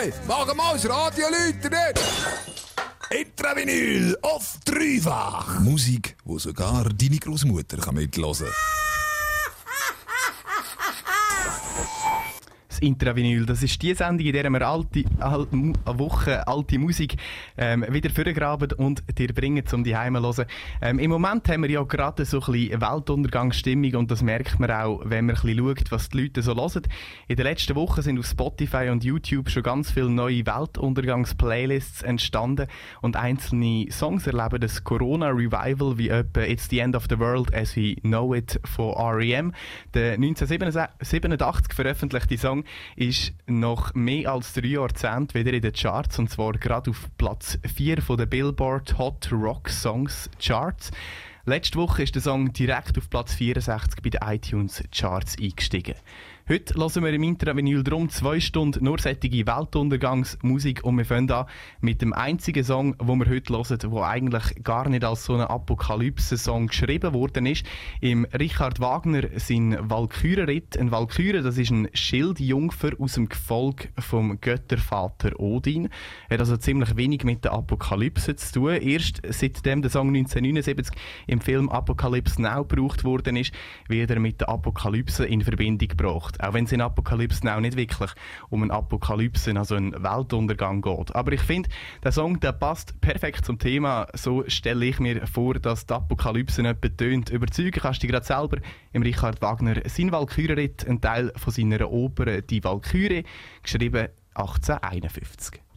Hey, mach mal das Radio läuten Intravinyl auf dreifach. Musik, wo sogar deine Großmutter kann mithören Intravinyl. Das ist die Sendung, in der wir alte, al, eine Woche alte Musik ähm, wieder vorgraben und dir bringen, um die Heime zu hören. Ähm, Im Moment haben wir ja gerade so ein bisschen Weltuntergangsstimmung und das merkt man auch, wenn man ein bisschen schaut, was die Leute so hören. In den letzten Wochen sind auf Spotify und YouTube schon ganz viele neue Weltuntergangs-Playlists entstanden und einzelne Songs erleben das Corona-Revival wie etwa It's the End of the World as we know it von R.E.M. Der 1987 veröffentlichte Song ist nach mehr als drei Jahrzehnten wieder in den Charts und zwar gerade auf Platz 4 von der Billboard Hot Rock Songs Charts. Letzte Woche ist der Song direkt auf Platz 64 bei den iTunes Charts eingestiegen. Heute hören wir im Intravinyl drum zwei Stunden nur sättige Weltuntergangsmusik und wir fangen an mit dem einzigen Song, wo wir heute hören, der eigentlich gar nicht als so ein Apokalypse-Song geschrieben worden ist. Im Richard Wagner sein Walkürenritt. Ein Walküre, das ist ein Schildjungfer aus dem Gefolg vom Göttervater Odin. Er hat also ziemlich wenig mit der Apokalypse zu tun. Erst seitdem der Song 1979 im Film Apocalypse Now gebraucht worden ist, wird er mit der Apokalypse in Verbindung gebracht. Auch wenn es in Apokalypse Now nicht wirklich um eine Apokalypse, also einen Weltuntergang geht. Aber ich finde, der Song, der passt perfekt zum Thema. So stelle ich mir vor, dass die Apokalypse nicht betönt. Überzeugen kannst du dich gerade selber im Richard Wagner sein Walkürenritt, ein Teil von seiner Oper Die Walküre, geschrieben 1851.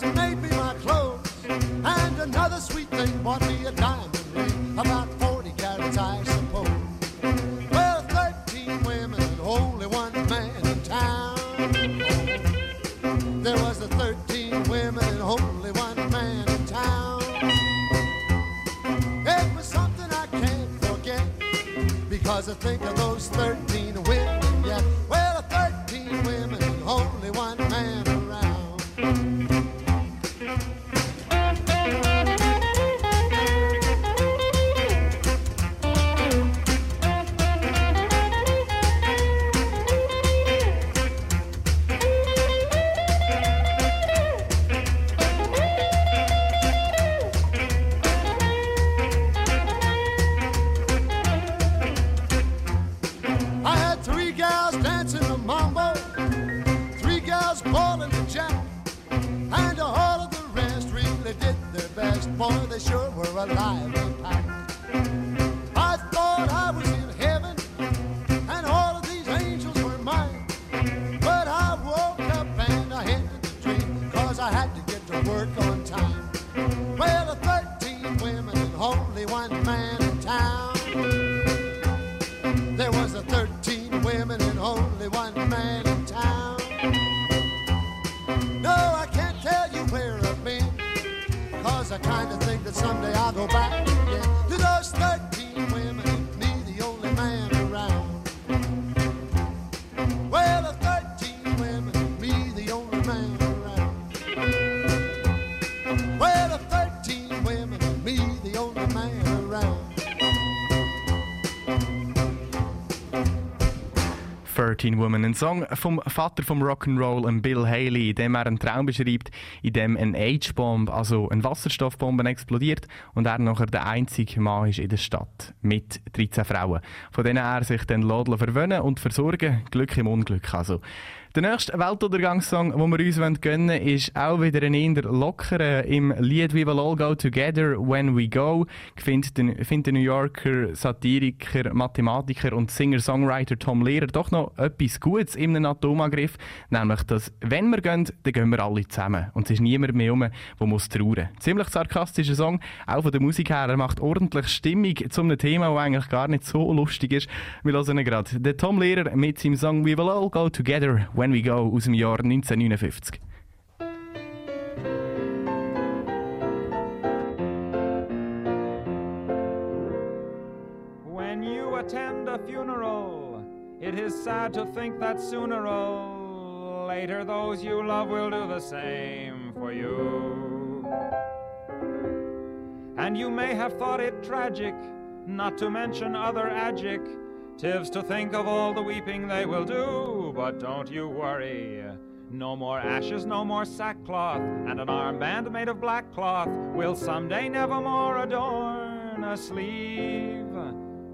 girls made me my clothes. And another sweet thing bought me a diamond ring, about 40 carats, I suppose. Well, 13 women, only one man in town. There was the 13 women and only one man in town. It was something I can't forget because I think of those 13. 13 Woman, ein Song vom Vater vom Rock'n'Roll, Bill Haley, in dem er einen Traum beschreibt, in dem eine H-Bomb, also eine Wasserstoffbombe, explodiert und er nachher der einzige Mann ist in der Stadt mit 13 Frauen, von denen er sich dann verwöhnen und versorgen, Glück im Unglück also. Der nächste Weltuntergangssong, den wir uns gönnen wollen, ist auch wieder ein eher lockerer. Im Lied We Will All Go Together When We Go findet der, New Yorker Satiriker, Mathematiker und Singer-Songwriter Tom Lehrer doch noch etwas Gutes einem Atomangriff. Nämlich, dass wenn wir gehen, dann gehen wir alle zusammen. Und es ist niemand mehr um, der muss trauern. Ziemlich sarkastischer Song, auch von der Musik her. Er macht ordentlich Stimmung zu einem Thema, das eigentlich gar nicht so lustig ist. Wir hören ihn gerade. Der Tom Lehrer mit seinem Song We Will All Go Together When When We Go aus dem Jahr 1959. When you attend a funeral, it is sad to think that sooner or later those you love will do the same for you. And you may have thought it tragic, not to mention other adjectives Tis to think of all the weeping they will do, but don't you worry. No more ashes, no more sackcloth, and an armband made of black cloth will someday nevermore adorn a sleeve.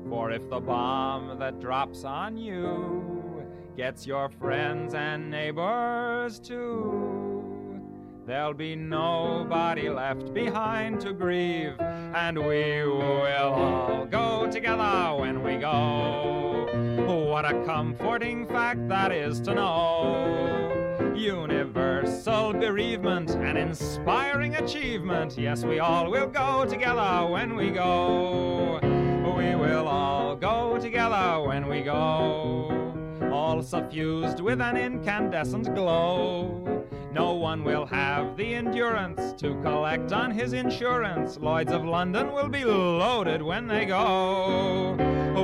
For if the bomb that drops on you gets your friends and neighbors too, There'll be nobody left behind to grieve, and we will all go together when we go. What a comforting fact that is to know. Universal bereavement, an inspiring achievement. Yes, we all will go together when we go. We will all go together when we go. All suffused with an incandescent glow. One will have the endurance to collect on his insurance. Lloyds of London will be loaded when they go.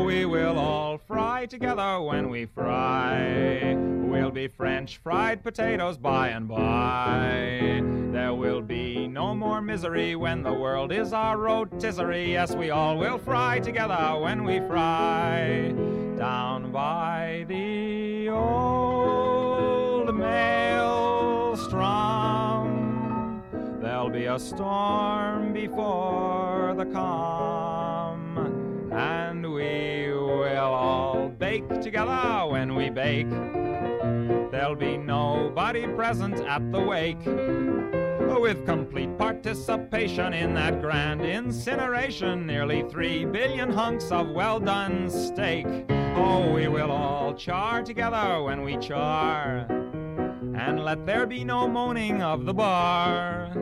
We will all fry together when we fry. We'll be French fried potatoes by and by. There will be no more misery when the world is our rotisserie. Yes, we all will fry together when we fry. Down by the old mail maelstrom. There'll be a storm before the calm, and we will all bake together when we bake. There'll be nobody present at the wake. With complete participation in that grand incineration, nearly three billion hunks of well done steak. Oh, we will all char together when we char and let there be no moaning of the bar.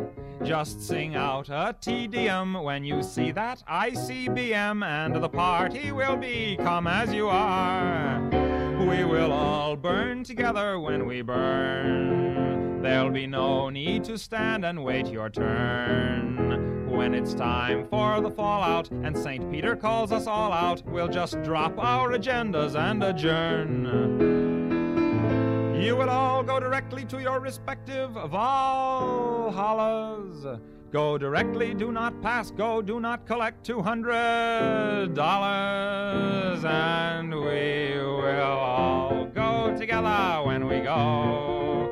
Just sing out a Te Deum when you see that ICBM, and the party will be come as you are. We will all burn together when we burn. There'll be no need to stand and wait your turn. When it's time for the fallout and St. Peter calls us all out, we'll just drop our agendas and adjourn. You will all go directly to your respective Valhallas. Go directly, do not pass, go, do not collect $200. And we will all go together when we go.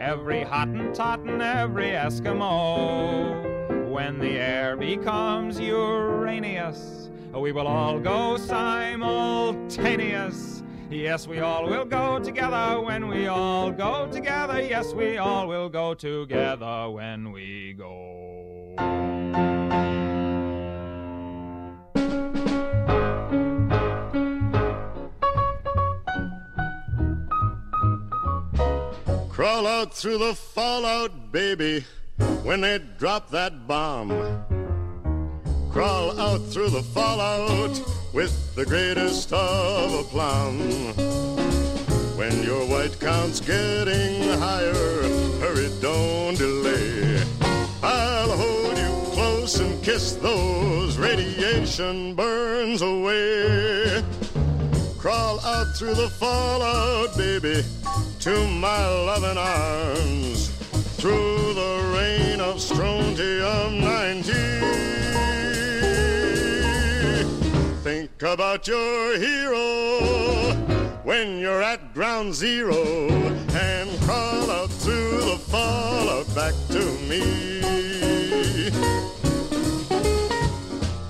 Every Hottentot and every Eskimo. When the air becomes Uranus, we will all go simultaneous. Yes, we all will go together when we all go together. Yes, we all will go together when we go. Crawl out through the fallout, baby, when they drop that bomb. Crawl out through the fallout with the greatest of aplomb. When your white count's getting higher, hurry, don't delay. I'll hold you close and kiss those radiation burns away. Crawl out through the fallout, baby, to my loving arms. Through the rain of strontium 19 about your hero when you're at ground zero and crawl out through the fallout back to me.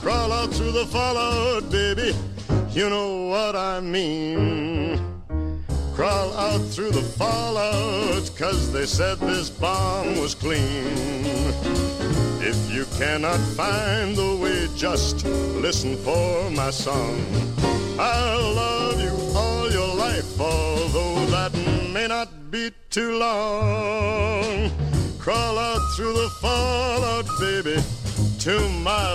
Crawl out through the fallout, baby, you know what I mean. Crawl out through the fallout, cause they said this bomb was clean. If you cannot find the way, just listen for my song. I'll love you all your life, although that may not be too long. Crawl out through the fallout, baby, to my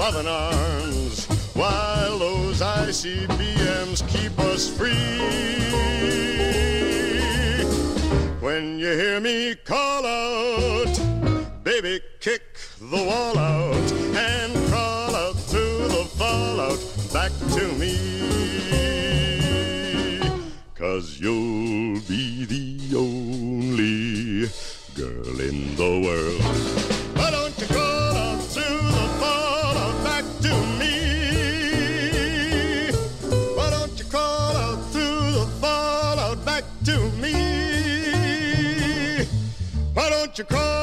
loving arms, while those ICBMs keep us free. When you hear me call out, baby, kick the wall out and crawl out through the fallout back to me. Cause you'll be the only girl in the world. You crawl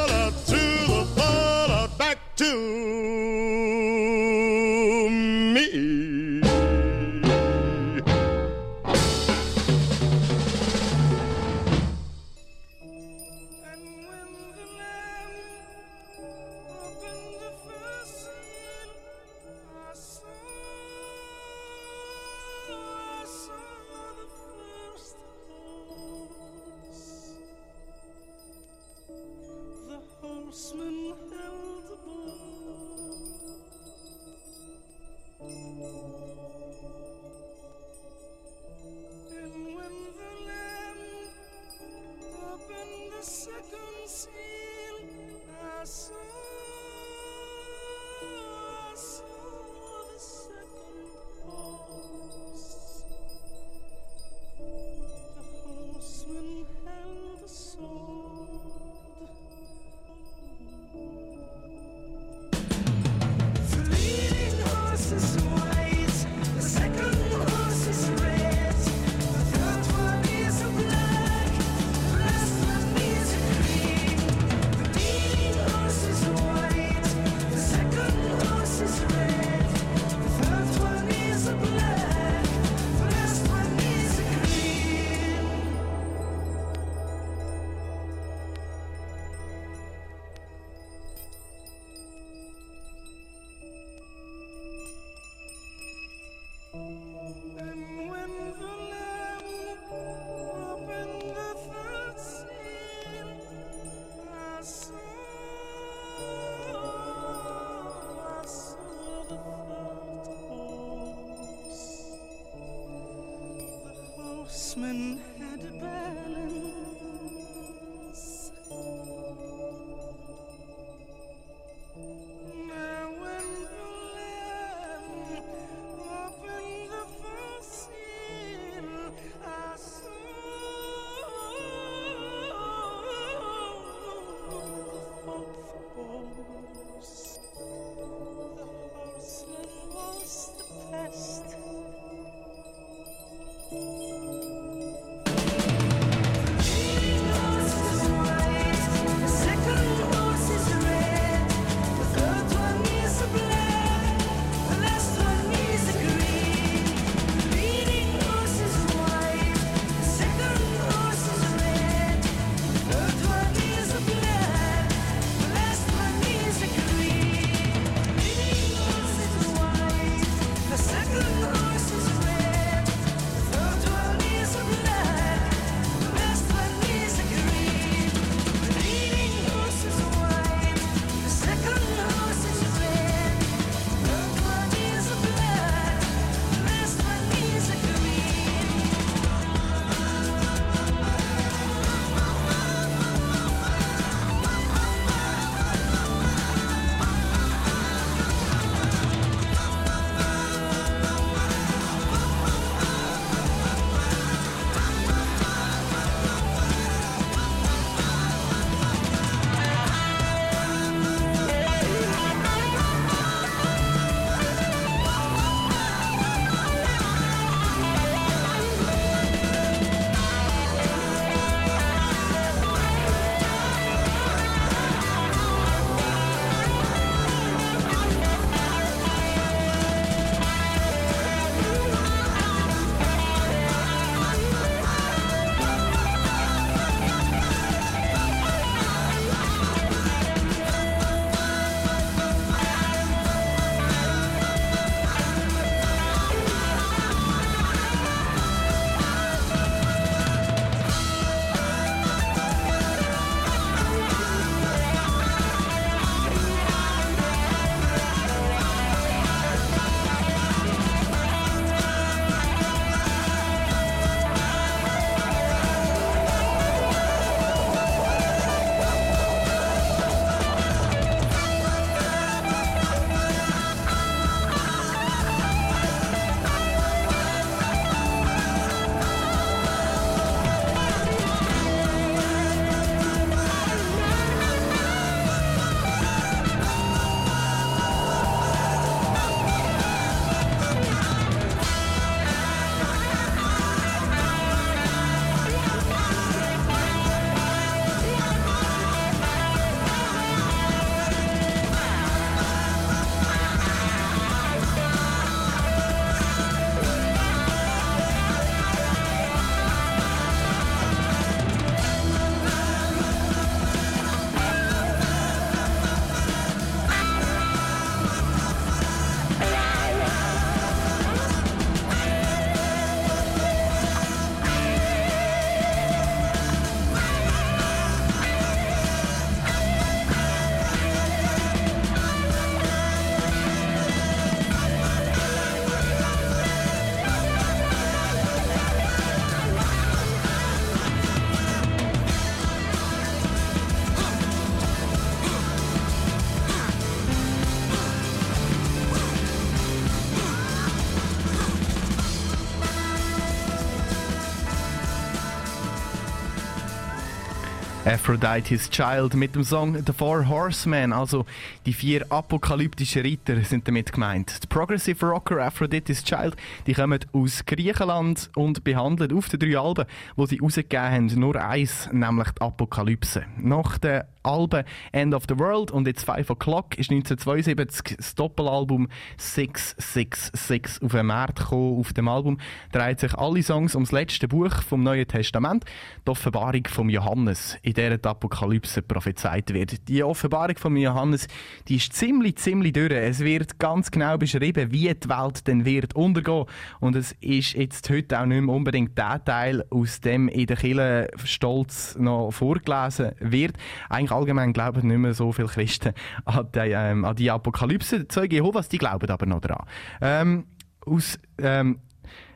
Aphrodite's Child mit dem Song The Four Horsemen, also die vier apokalyptischen Ritter sind damit gemeint. Die Progressive Rocker Aphrodite's Child, die kommen aus Griechenland und behandeln auf den drei Alben, wo sie rausgegeben haben, nur eins, nämlich die Apokalypse. Nach den Alben End of the World und jetzt Five O'Clock ist 1972 das Doppelalbum 666 auf den Markt gekommen. Auf dem Album dreht sich alle Songs ums letzte Buch vom Neuen Testament, die Offenbarung vom Johannes, in der die Apokalypse prophezeit wird. Die Offenbarung vom Johannes, die ist ziemlich, ziemlich durch. Es wird ganz genau beschrieben, wie die Welt denn wird untergehen. Und es ist jetzt heute auch nicht mehr unbedingt der Teil, aus dem in der Kirche stolz noch vorgelesen wird. Eigentlich allgemein glauben nicht mehr so viele Christen an die, ähm, an die Apokalypse. Die Zeugen Jehovas, die glauben aber noch daran. Ähm, aus, ähm,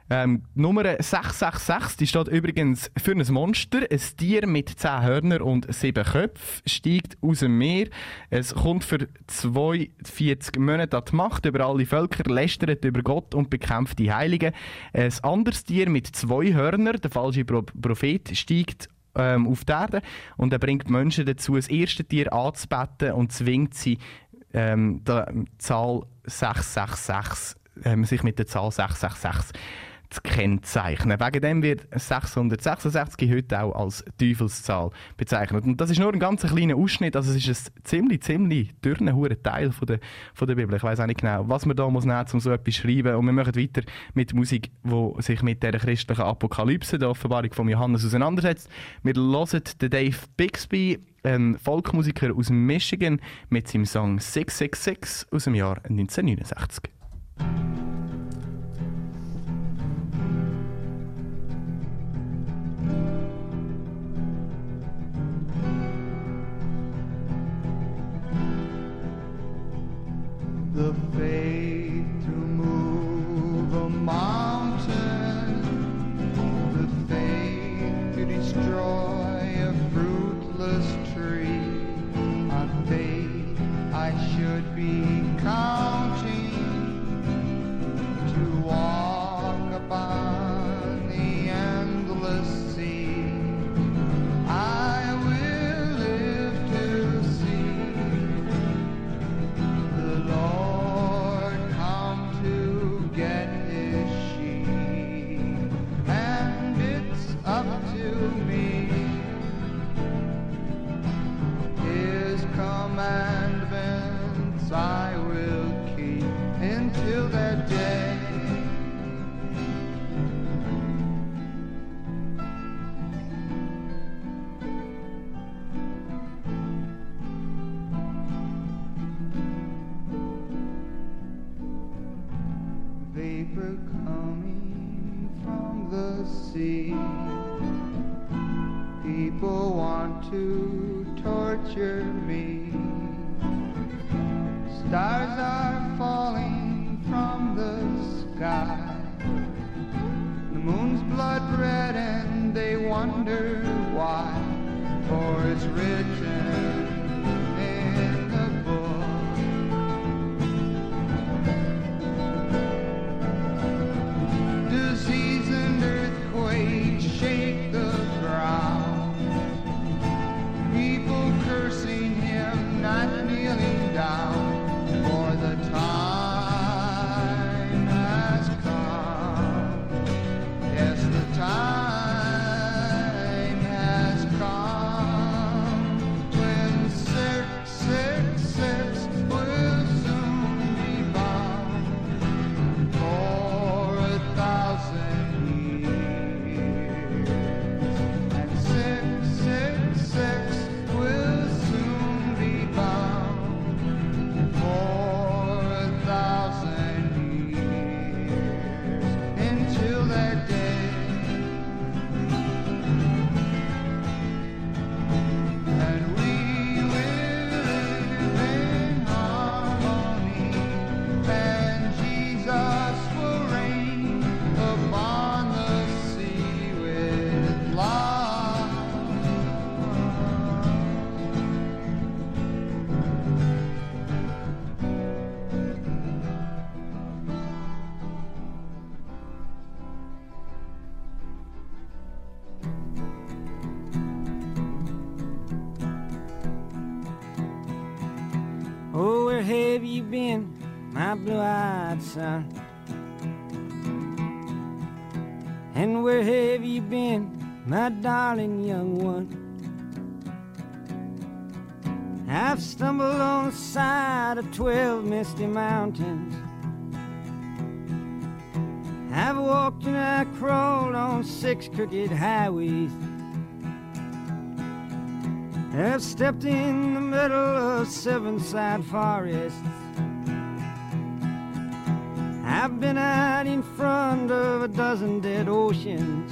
ähm, Nummer 666, die steht übrigens für ein Monster. Ein Tier mit 10 Hörnern und 7 Köpfen steigt aus dem Meer. Es kommt für 42 Monate an die Macht über alle Völker, lästert über Gott und bekämpft die Heiligen. Ein anderes Tier mit zwei Hörnern, der falsche Pro Prophet, steigt ähm, auf die Erde und er bringt Menschen dazu, das erste Tier anzubeten und zwingt sie, ähm, die Zahl 666, ähm, sich mit der Zahl 666 zu kennzeichnen. Wegen dem wird 666 heute auch als Teufelszahl bezeichnet. Und das ist nur ein ganz kleiner Ausschnitt, also es ist ein ziemlich, ziemlich hure Teil von der, von der Bibel. Ich weiß auch nicht genau, was man da muss nehmen, um so etwas zu schreiben. Und wir machen weiter mit Musik, die sich mit der christlichen Apokalypse, der Offenbarung von Johannes auseinandersetzt. Wir hören den Dave Bixby, ein Folkmusiker aus Michigan, mit seinem Song 666 aus dem Jahr 1969. The faith to move a mountain, sea. People want to torture me. Stars are falling from the sky. The moon's blood red and they wonder why. For it's written blue-eyed son. And where have you been, my darling young one? I've stumbled on the side of twelve misty mountains. I've walked and I crawled on six crooked highways. I've stepped in the middle of seven sad forests. I've been out in front of a dozen dead oceans.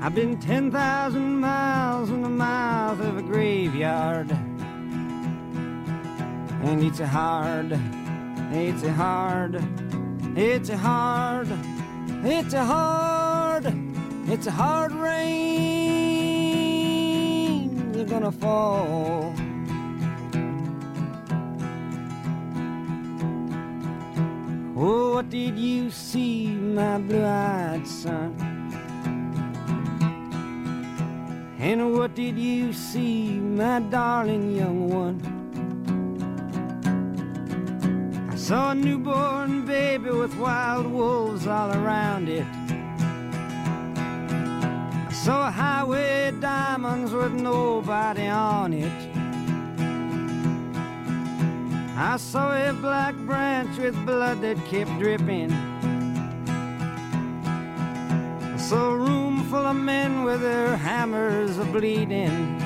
I've been 10,000 miles in the mouth of a graveyard. And it's a hard, it's a hard, it's a hard, it's a hard, it's a hard rain. They're gonna fall. Did you see, my blue-eyed son? And what did you see, my darling young one? I saw a newborn baby with wild wolves all around it. I saw a highway diamonds with nobody on it. I saw a black branch with blood that kept dripping. I saw a room full of men with their hammers a bleeding.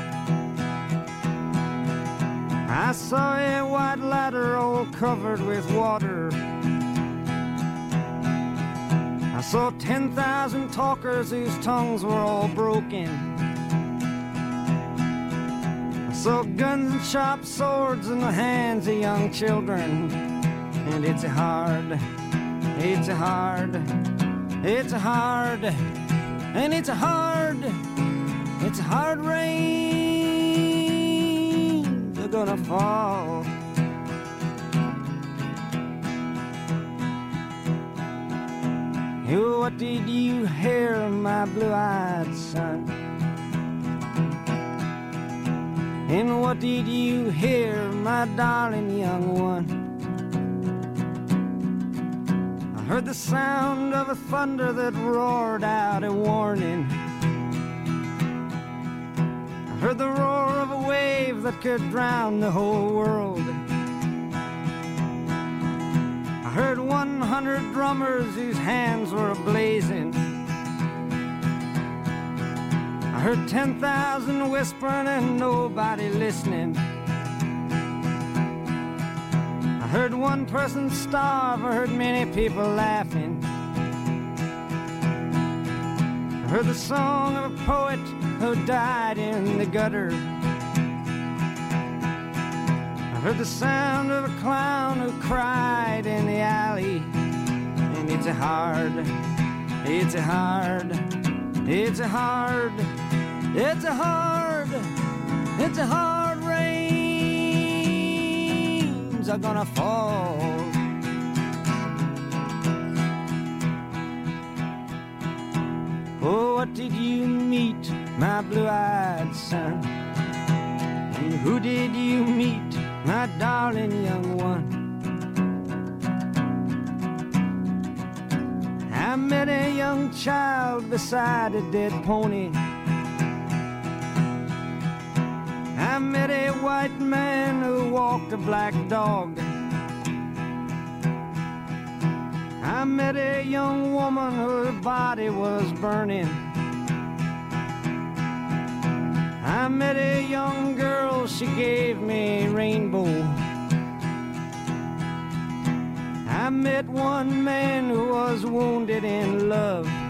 I saw a white ladder all covered with water. I saw 10,000 talkers whose tongues were all broken. Saw guns and sharp swords in the hands of young children. And it's a hard, it's a hard, it's a hard, and it's a hard, it's a hard rain. They're gonna fall. What did you hear, my blue-eyed son? And what did you hear, my darling young one? I heard the sound of a thunder that roared out a warning. I heard the roar of a wave that could drown the whole world. I heard 100 drummers whose hands were ablazing. I heard 10,000 whispering and nobody listening. I heard one person starve, I heard many people laughing. I heard the song of a poet who died in the gutter. I heard the sound of a clown who cried in the alley. And it's a hard, it's a hard, it's a hard, it's a hard, it's a hard rains are gonna fall. Oh, what did you meet, my blue-eyed son? And who did you meet, my darling young one? I met a young child beside a dead pony. I met a white man who walked a black dog. I met a young woman whose body was burning. I met a young girl, she gave me a rainbow. I met one man who was wounded in love.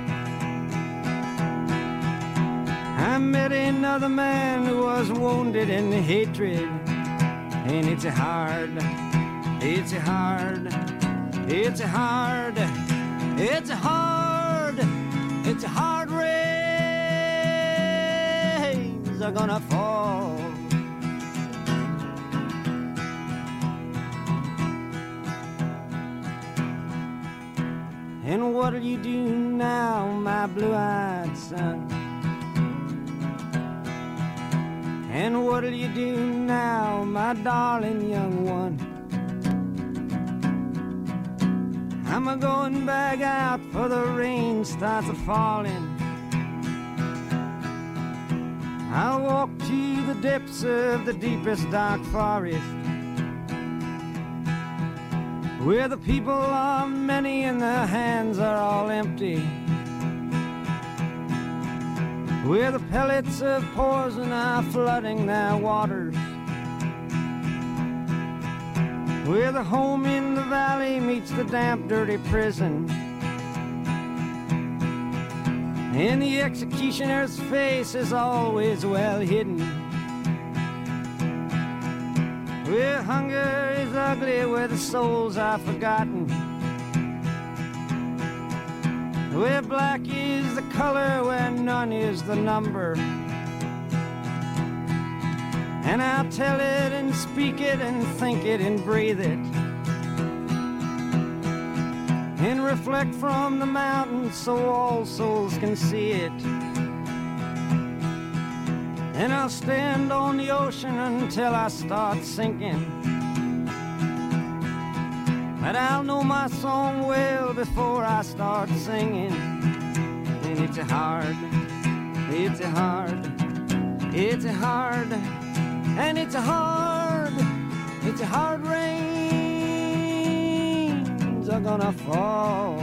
I met another man who was wounded in hatred. And it's hard, it's hard, it's hard, it's hard, it's hard rains are gonna fall. And what'll you do now, my blue-eyed son? And what'll you do now, my darling young one? I'm a going back out for the rain starts a falling. I'll walk to the depths of the deepest dark forest where the people are many and their hands are all empty. Where the pellets of poison are flooding their waters. Where the home in the valley meets the damp, dirty prison. And the executioner's face is always well hidden. Where hunger is ugly, where the souls are forgotten. Where black is the color, where none is the number. And I'll tell it and speak it and think it and breathe it. And reflect from the mountains so all souls can see it. And I'll stand on the ocean until I start sinking. But I'll know my song well before I start singing. And it's a hard, it's a hard, it's a hard, and it's a hard, it's a hard rains are gonna fall.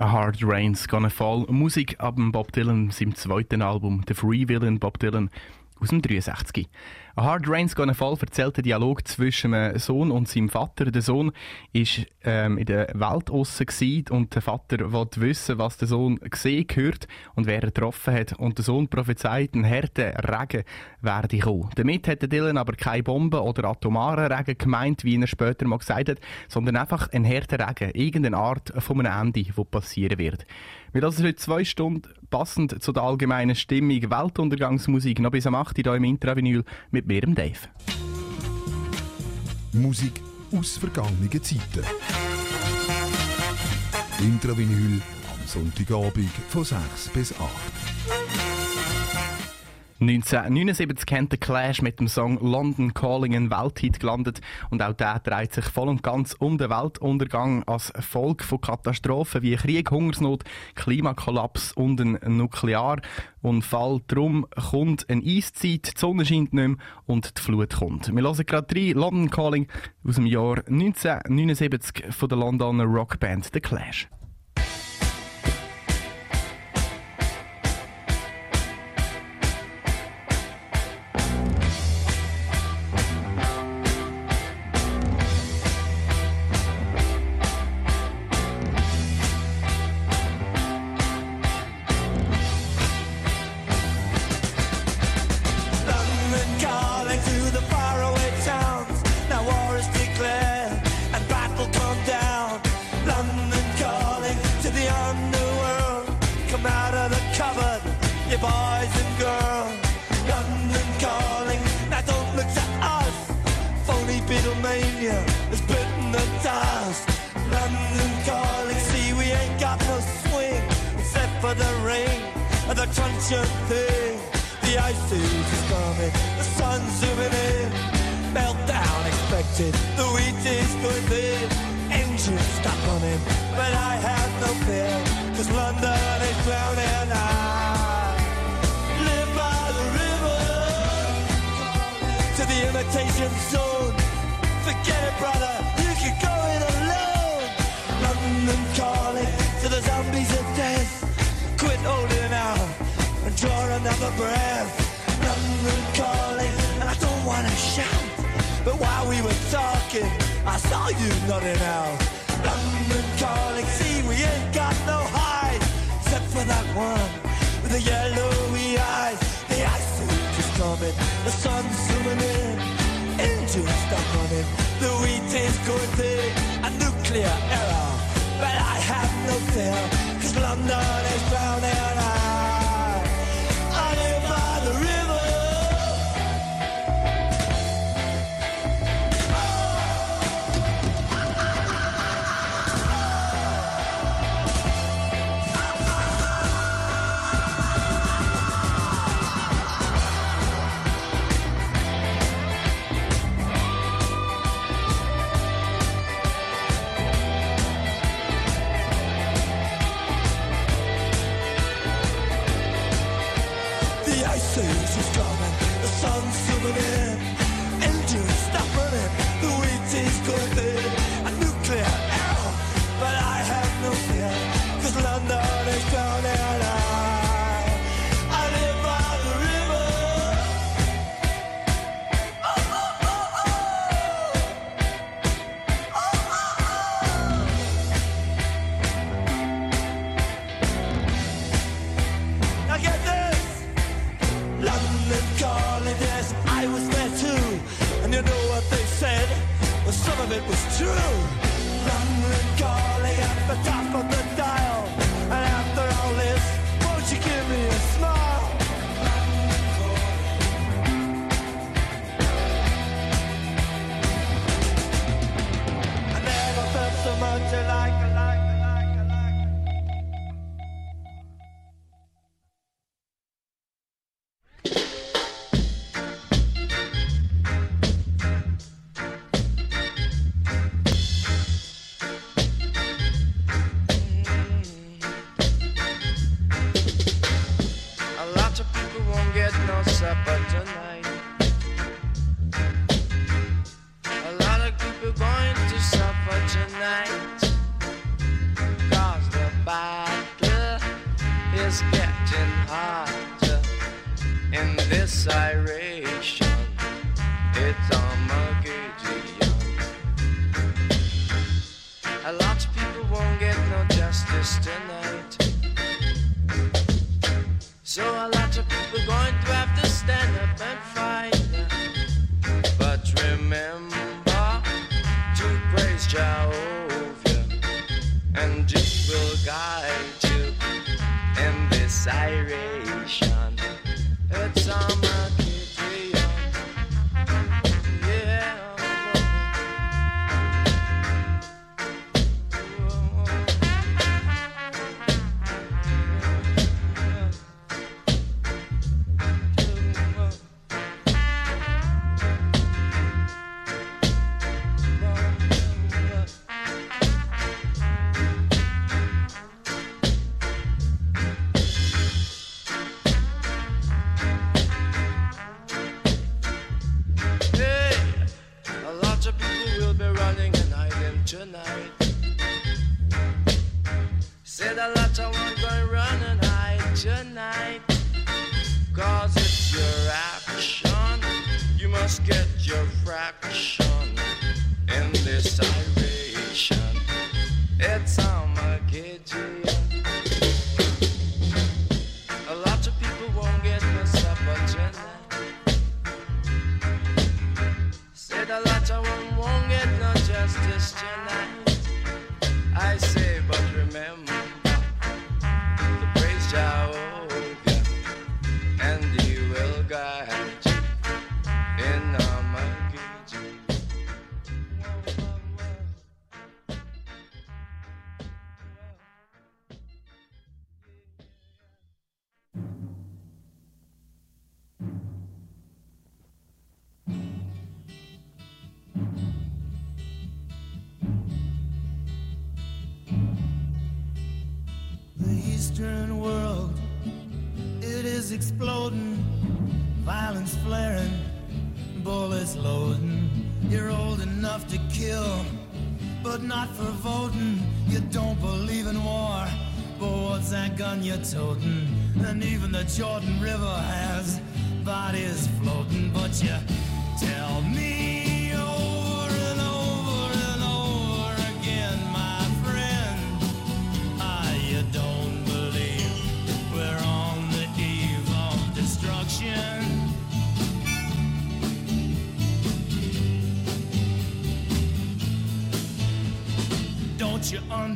A Hard Rain's Gonna Fall. Musik ab Bob Dylan, seinem zweiten Album, The Freewheelin' Bob Dylan aus dem 63. A Hard Rain's Gonna Fall erzählt den Dialog zwischen einem Sohn und seinem Vater. Der Sohn ist ähm, in der Welt aussen und der Vater wollte wissen, was der Sohn gesehen, gehört und wer er getroffen hat. Und der Sohn prophezeit, ein harter Regen werde kommen. Damit hat Dylan aber keine Bomben oder atomaren Regen gemeint, wie er später mal gesagt hat, sondern einfach ein harter Regen, irgendeine Art von einem Ende, das passieren wird. Wir lassen heute zwei Stunden passend zu der allgemeinen Stimmung Weltuntergangsmusik noch bis am 8. Uhr hier im Intravinyl mit mir, dem Dave. Musik aus vergangenen Zeiten. Intravinyl am Sonntagabend von 6 bis 8. 1979 kennt der Clash mit dem Song London Calling ein Welthit gelandet und auch der dreht sich voll und ganz um den Weltuntergang als Folge von Katastrophen wie Krieg, Hungersnot, Klimakollaps und ein Nuklearunfall. Darum kommt eine Eiszeit, die Sonne scheint nicht mehr und die Flut kommt. Wir hören gerade rein, London Calling aus dem Jahr 1979 von der Londoner Rockband The Clash.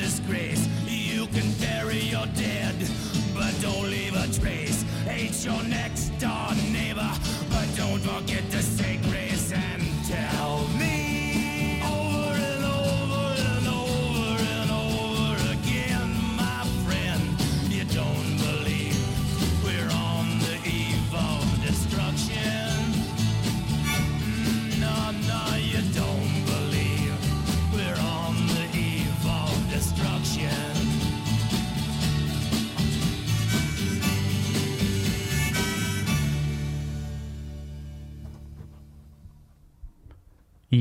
disgrace.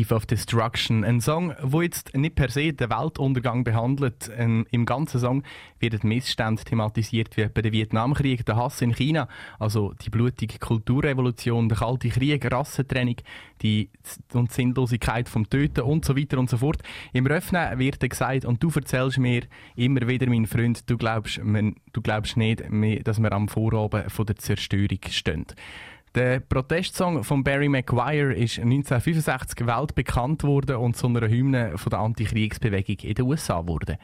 Eve of Destruction. Ein Song, wo jetzt nicht per se den Weltuntergang behandelt. Ähm, Im ganzen Song wird Missstände thematisiert wie bei dem Vietnamkrieg, der Hass in China, also die blutige Kulturrevolution, der kalte Krieg, Rassentrennung, die Z- und Sinnlosigkeit vom Töten und so weiter und so fort. Im Refrain wird gesagt, und du erzählst mir immer wieder, mein Freund, du glaubst, man, du glaubst nicht, dass wir am Vorabend von der Zerstörung stehen. Der Protestsong von Barry Maguire ist 1965 weltbekannt worden und zu einer Hymne von der Antikriegsbewegung in den USA geworden.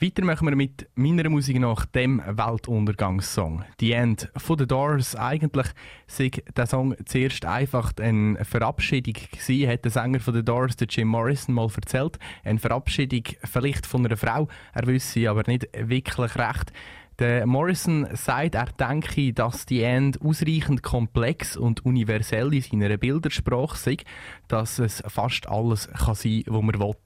Weiter machen wir mit meiner Musik nach dem Weltuntergangssong. The End von The Doors. Eigentlich sei der Song zuerst einfach eine Verabschiedung gewesen, hat der Sänger von The Doors, der Jim Morrison, mal erzählt. Eine Verabschiedung vielleicht von einer Frau, er wüsste aber nicht wirklich recht. Der Morrison sagt, er denke, dass die End ausreichend komplex und universell in seiner Bildersprache sei, dass es fast alles kann sein kann, was man will.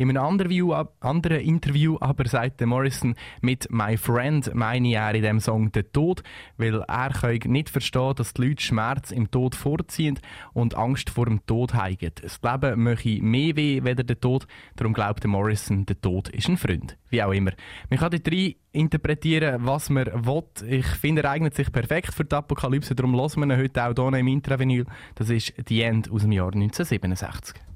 In einem anderen Interview, aber sagt der Morrison, mit My Friend meine er in dem Song den Tod, weil er nicht verstehen, dass die Leute Schmerz im Tod vorziehen und Angst vor dem Tod haben. Das Leben möchte mehr weh weder der Tod, darum glaubt Morrison, der Tod ist ein Freund. Wie auch immer. Man kann dort rein interpretieren, was man will. Ich finde, er eignet sich perfekt für die Apokalypse, darum hören wir ihn heute auch hier im Intravinyl. Das ist The End aus dem Jahr 1967.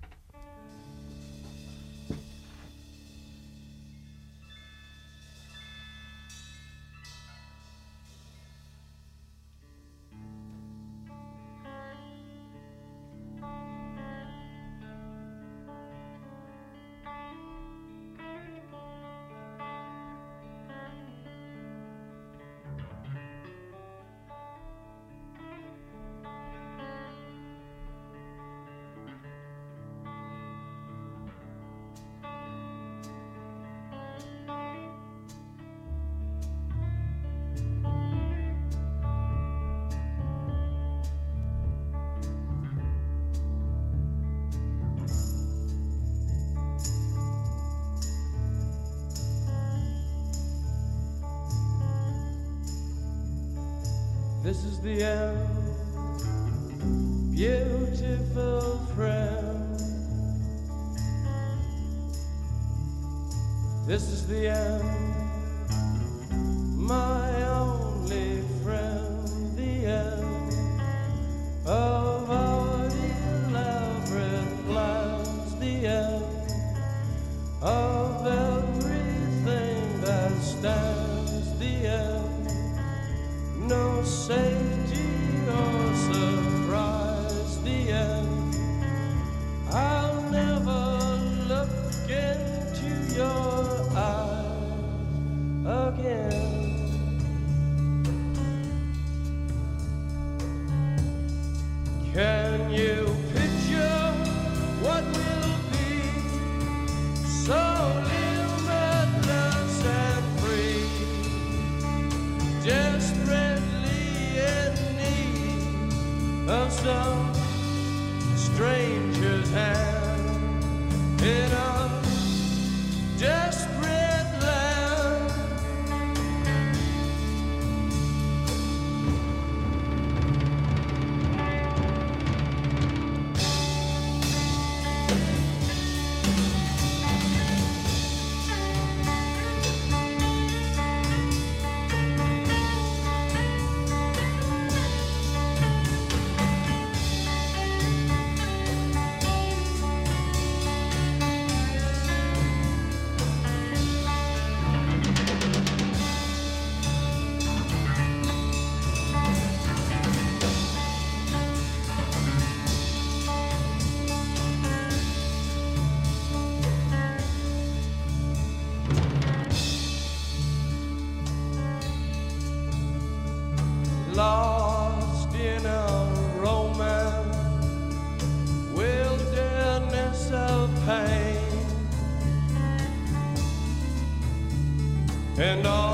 And all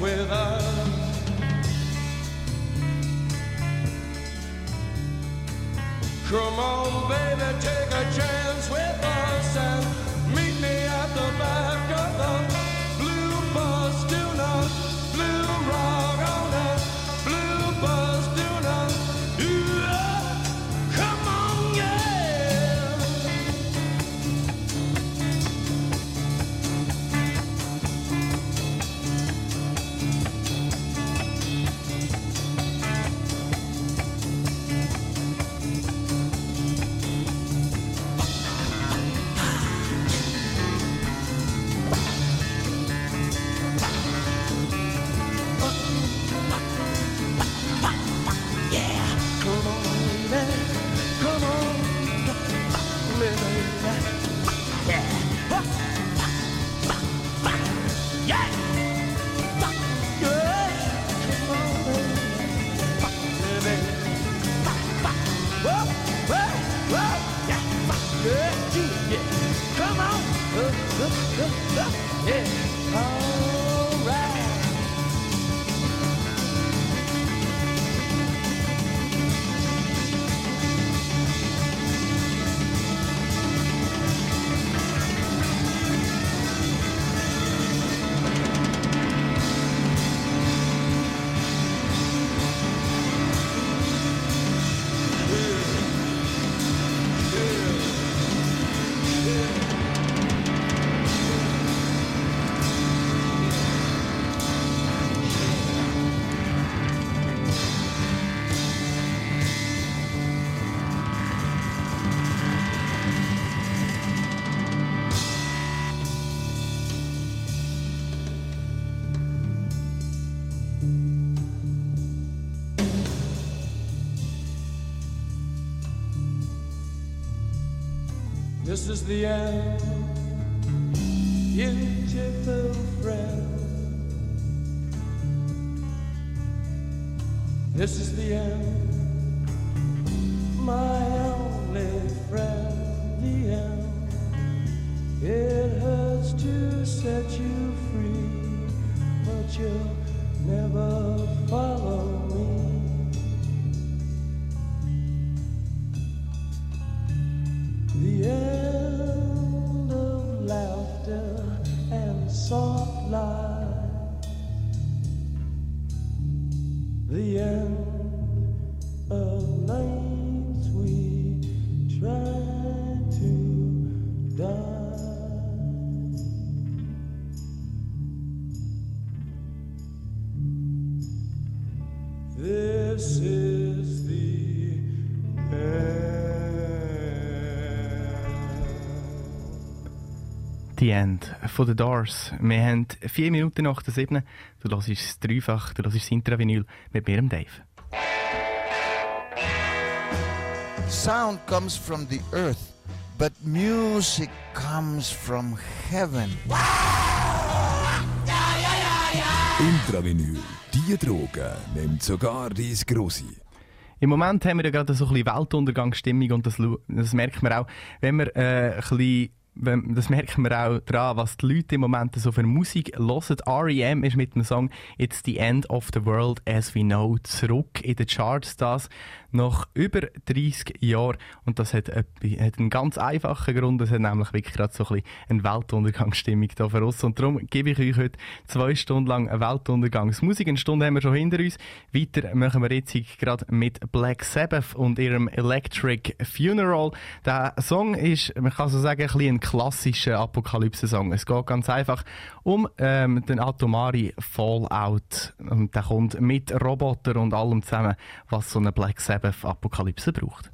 Chance This is the end, beautiful friend. This is the end, my only friend. The end. It hurts to set you free, but you'll never follow me. The End von The Doors. Wir haben vier Minuten nach der sieben. Du hörst das Dreifach, du hörst das Intravinyl mit mir, Dave. Sound comes from the earth, but music comes from heaven. Intravinyl, die Droge nimmt sogar dies Grosse. Im Moment haben wir ja gerade so ein bisschen Weltuntergangsstimmung und das, das merkt man auch, wenn wir äh, ein bisschen das merken wir auch daran, was die Leute im Moment so für Musik hören. R.E.M. ist mit dem Song It's the End of the World as we know zurück in den Charts. Das nach über 30 Jahren. Und das hat, hat einen ganz einfachen Grund. Es hat nämlich wirklich gerade so ein bisschen eine Weltuntergangsstimmung da für uns. Und darum gebe ich euch heute zwei Stunden lang eine Weltuntergangsmusik. Eine Stunde haben wir schon hinter uns. Weiter machen wir jetzt gerade mit Black Sabbath und ihrem Electric Funeral. Der Song ist, man kann so sagen, ein, bisschen ein klassischer Apokalypse-Song. Es geht ganz einfach um ähm, den Atomari Fallout. Und der kommt mit Roboter und allem zusammen, was so eine Black Sabbath Apokalypse braucht.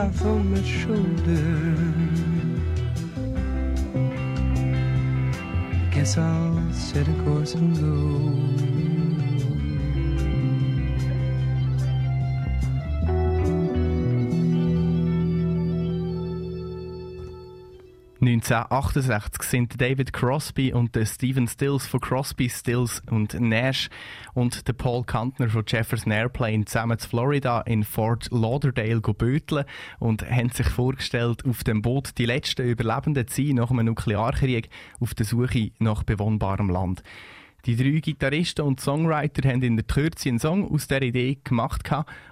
Of the 1968 sind David Crosby und Stephen Stills von Crosby, Stills und Nash und der Paul Kantner von Jefferson Airplane zusammen zu Florida in Fort Lauderdale geböteln und haben sich vorgestellt, auf dem Boot die letzten Überlebenden zu sein nach einem Nuklearkrieg auf der Suche nach bewohnbarem Land. Die drei Gitarristen und Songwriter haben in der Kürze einen Song aus der Idee gemacht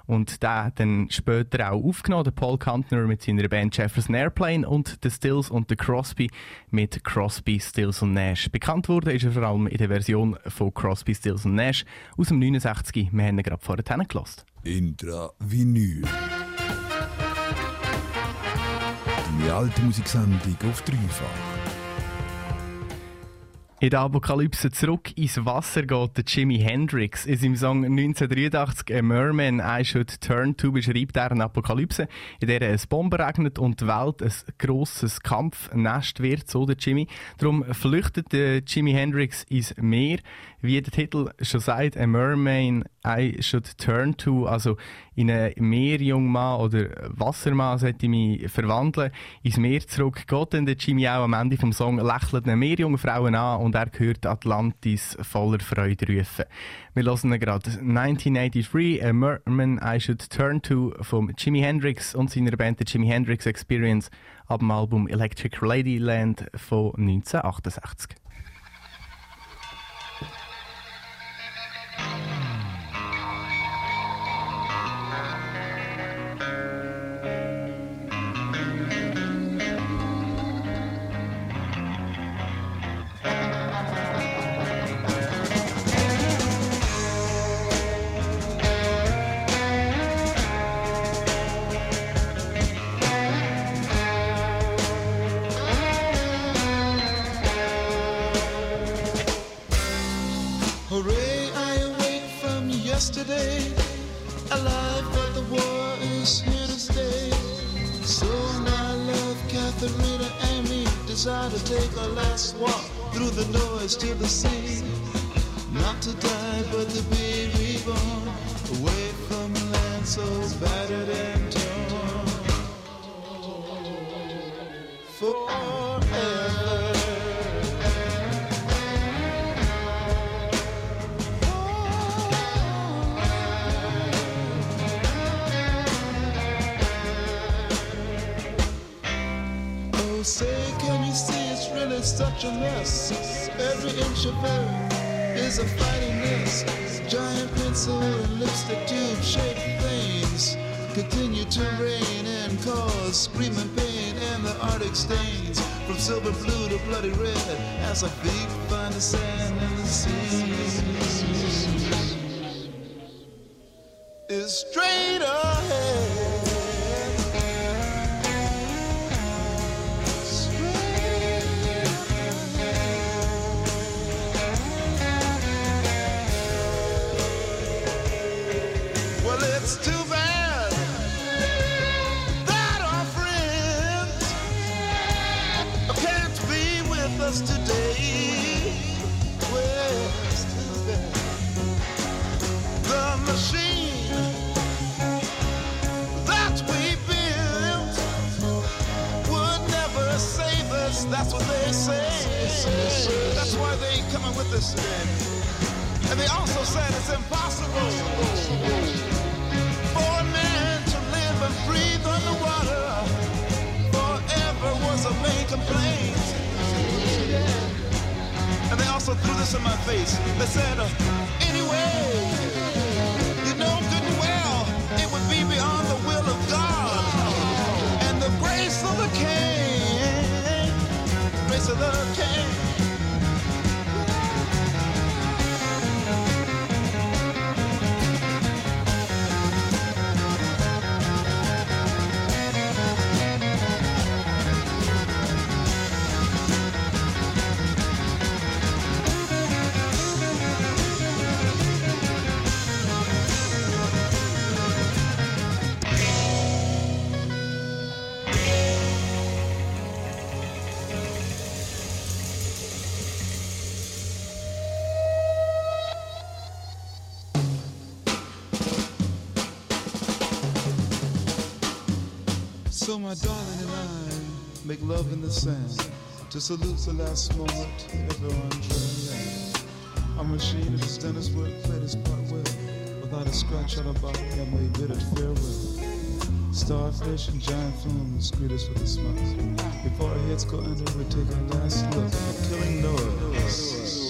und den dann später auch aufgenommen. Paul Kantner mit seiner Band Jefferson Airplane und der Stills und der Crosby mit Crosby, Stills und Nash. Bekannt wurde ist er vor allem in der Version von Crosby, Stills und Nash aus dem 69. Wir haben ihn gerade vorher gelassen. Intra Vinyl. Die alte Musiksendung auf dreifach. In der Apokalypse zurück ins Wasser geht der Jimi Hendrix. In seinem Song 1983 A Merman I Should Turn To beschreibt er eine Apokalypse, in der es Bomben regnet und die Welt ein grosses Kampfnest wird, so der Jimmy. Darum flüchtet der Jimi Hendrix ins Meer, wie der Titel schon sagt, A Merman I Should Turn To, also in einen Meerjungmann oder Wassermann sollte ich mich verwandeln, ins Meer zurück. Geht dann der Jimmy auch am Ende vom Song lächelt eine Meerjungfrauen an und er hört Atlantis voller Freude rufen. Wir hören gerade 1983, A Merman I Should Turn To vom Jimi Hendrix und seiner Band The Jimi Hendrix Experience ab dem Album Electric Ladyland von 1968. Yesterday. Alive, but the war is here to stay. So now, love, Catherina, and me desire to take our last walk through the noise to the sea. Not to die, but to be reborn. Away from a land so battered and torn. Forever. Say, can you see it's really such a mess? Every inch of earth is a fighting mess. Giant pencil and lipstick tube shaped things continue to rain and cause screaming pain and the arctic stains from silver blue to bloody red as our feet find the sand and the sea. Is straight ahead. Coming with us today. And they also said it's impossible for a man to live and breathe underwater. Forever was a main complaint. And they also threw this in my face. They said, anyway, make love in the sand to salute the last moment truly land. Our machine at its dentist work played its part well. Without a scratch on our body, I may bid it farewell. Starfish and giant films greet us with a smile. Before our heads go under, we take a last look killing noise.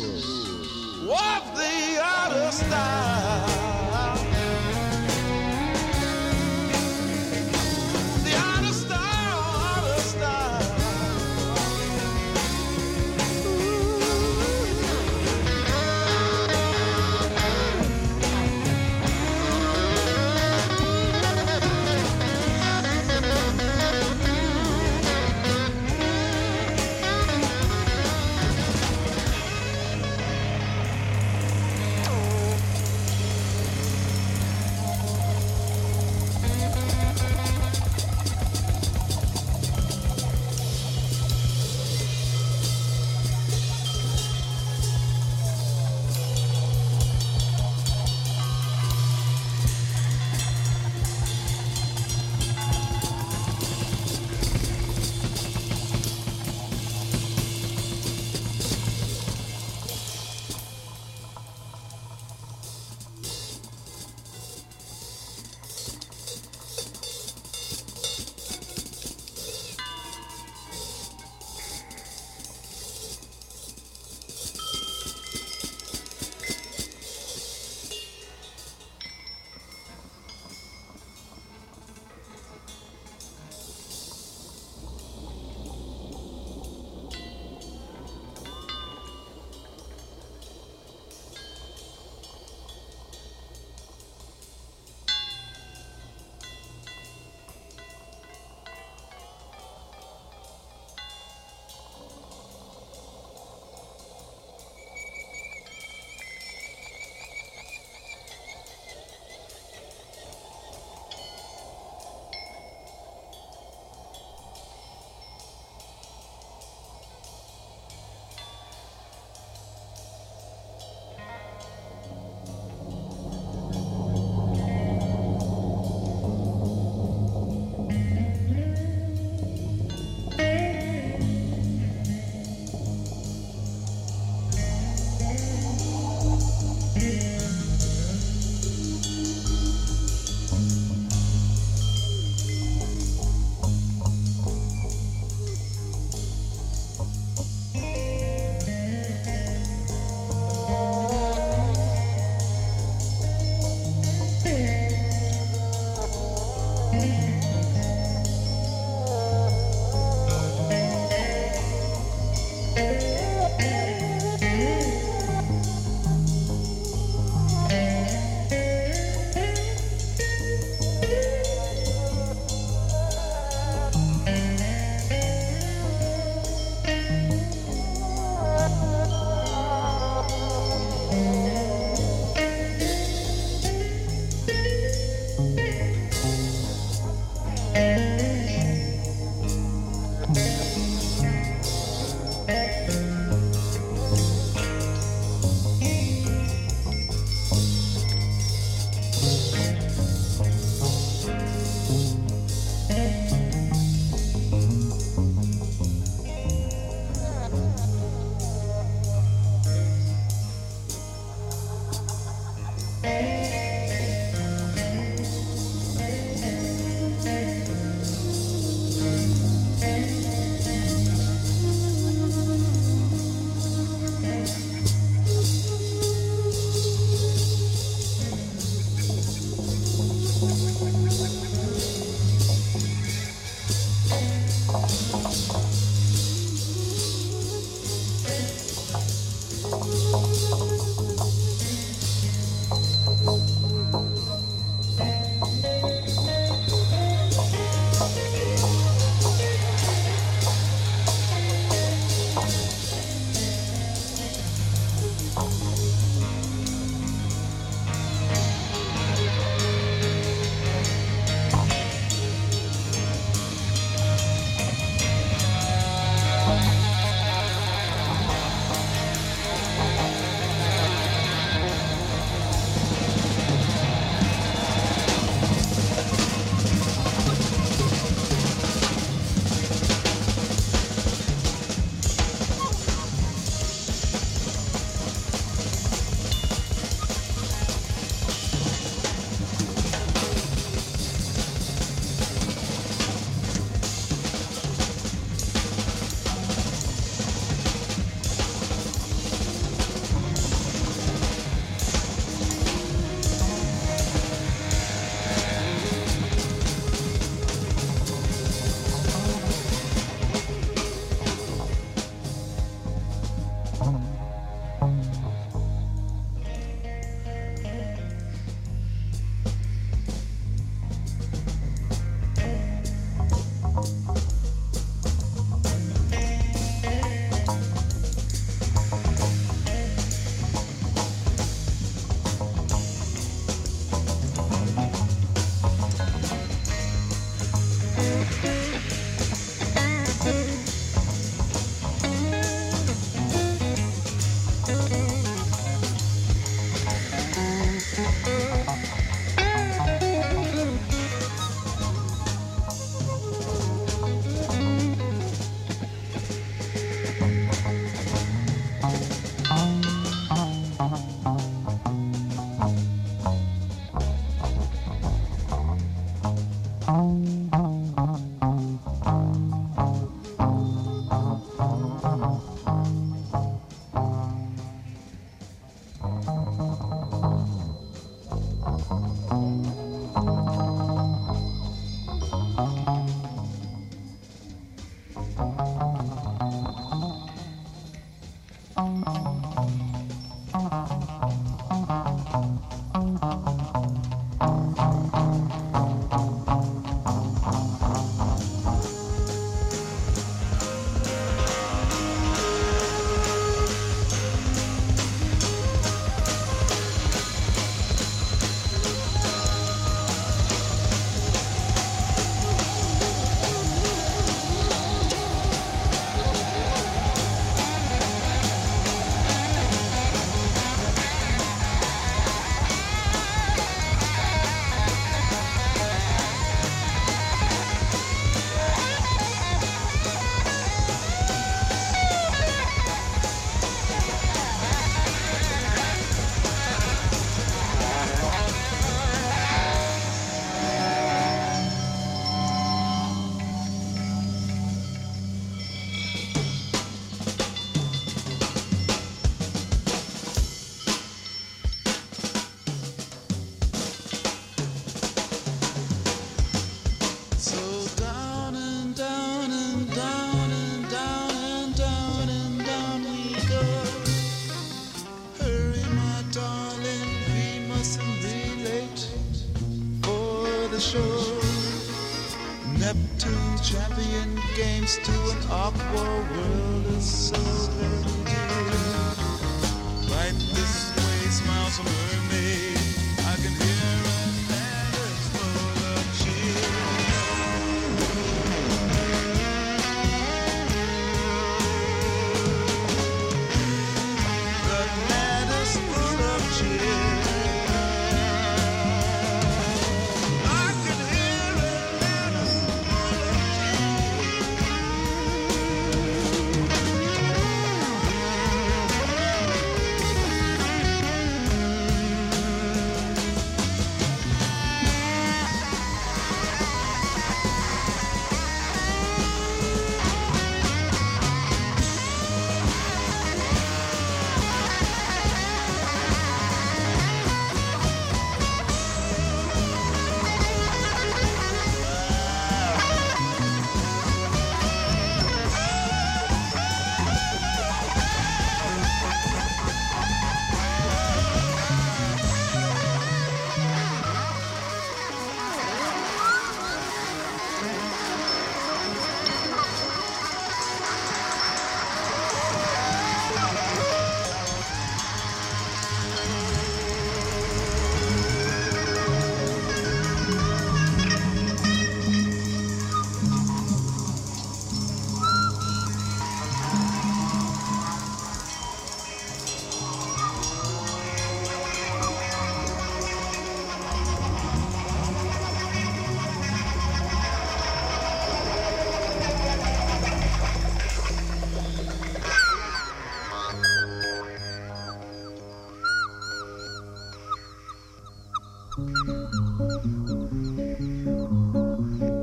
Oh.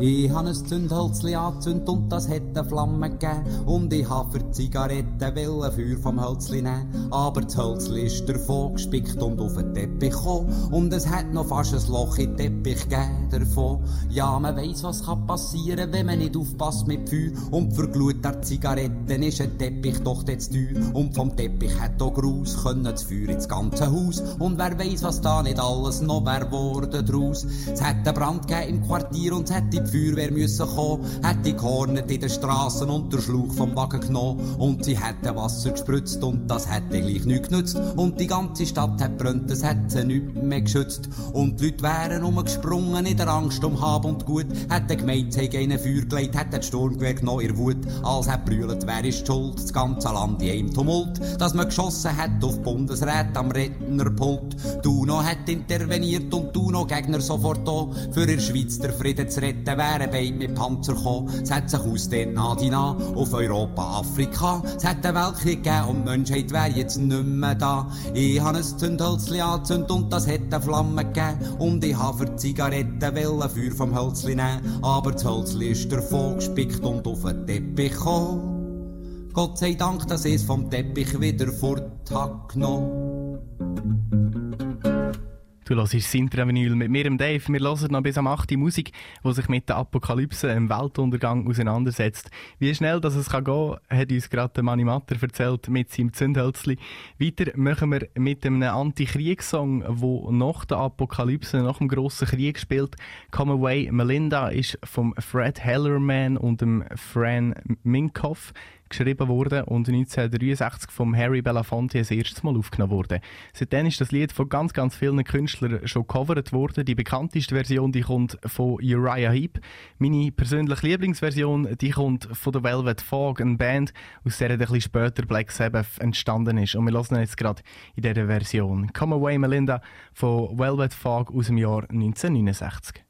Ich habe ein Zündhölzli angezündet und das hat eine Flamme gegeben. Und ich habe für die Zigaretten wollen Feuer vom Hölzli nehmen. Aber das Hölzli ist davon gespickt und auf den Teppich gekommen. Und es hat noch fast ein Loch in den Teppich gegeben davon. Ja, man weiss, was kann passieren, wenn man nicht aufpasst mit Feuer. Und für Glut der Zigaretten ist ein Teppich doch jetzt teuer. Und vom Teppich hat auch Graus können das Feuer ins ganze Haus. Und wer weiss, was da nicht alles noch wär worden draus. Es hat einen Brand gegeben im Quartier und es hätte die Feuerwehr müssen kommen. Hätte gehornet in den Straßen und der Schluch vom Wagen genommen. Und sie hätten Wasser gespritzt und das hätte gleich nichts genützt. Und die ganze Stadt hat brennt, es hätte sie nicht mehr geschützt. Und die Leute wären umgesprungen in der Angst um Hab und Gut. Hätte gemeint, sie hätten einen Feuer gelegt, hätte das Sturmgewehr genommen, ihr Wut. Als hat brüllt, wer ist die schuld? Das ganze Land in einem Tumult. Dass man geschossen hat auf Bundesrat am Rednerpult. Duno hat interveniert und Duno Gegner sofort da. Für in der Schweiz der Frieden zu retten, wären beide mit Panzer gekommen. Es hat sich aus den Nadina auf Europa, Afrika. Es hat einen Weltkrieg gegeben und die Menschheit wäre jetzt nicht mehr da. Ich habe ein Zündhölzli angezündet und das hat eine Flamme gegeben. Und ich habe für die Zigaretten wollen Feuer vom Hölzli nehmen. Aber das Hölzli ist davon gespickt und auf den Teppich gekommen. Gott sei Dank, dass ich es vom Teppich wieder fort genommen. Du hörst Sintra-Vinyl mit mir, Dave. Wir hören noch bis am 8. Uhr Musik, die sich mit der Apokalypse, dem Weltuntergang auseinandersetzt. Wie schnell das es kann gehen, hat uns gerade Manni Matter erzählt mit seinem Zündhölzli. Weiter machen wir mit einem Anti-Kriegssong, der nach der Apokalypse, nach dem grossen Krieg spielt. Come Away Melinda ist vom Fred Hellerman und dem Fran Minkoff geschrieben worden und 1963 vom Harry Belafonte das erste Mal aufgenommen worden. Seitdem ist das Lied von ganz, ganz vielen Künstlern schon gecovert worden. Die bekannteste Version die kommt von Uriah Heep. Meine persönliche Lieblingsversion die kommt von der Velvet Fog, eine Band, aus der ein bisschen später Black Sabbath entstanden ist. Und wir hören jetzt gerade in dieser Version. Come Away Melinda von Velvet Fog aus dem Jahr 1969.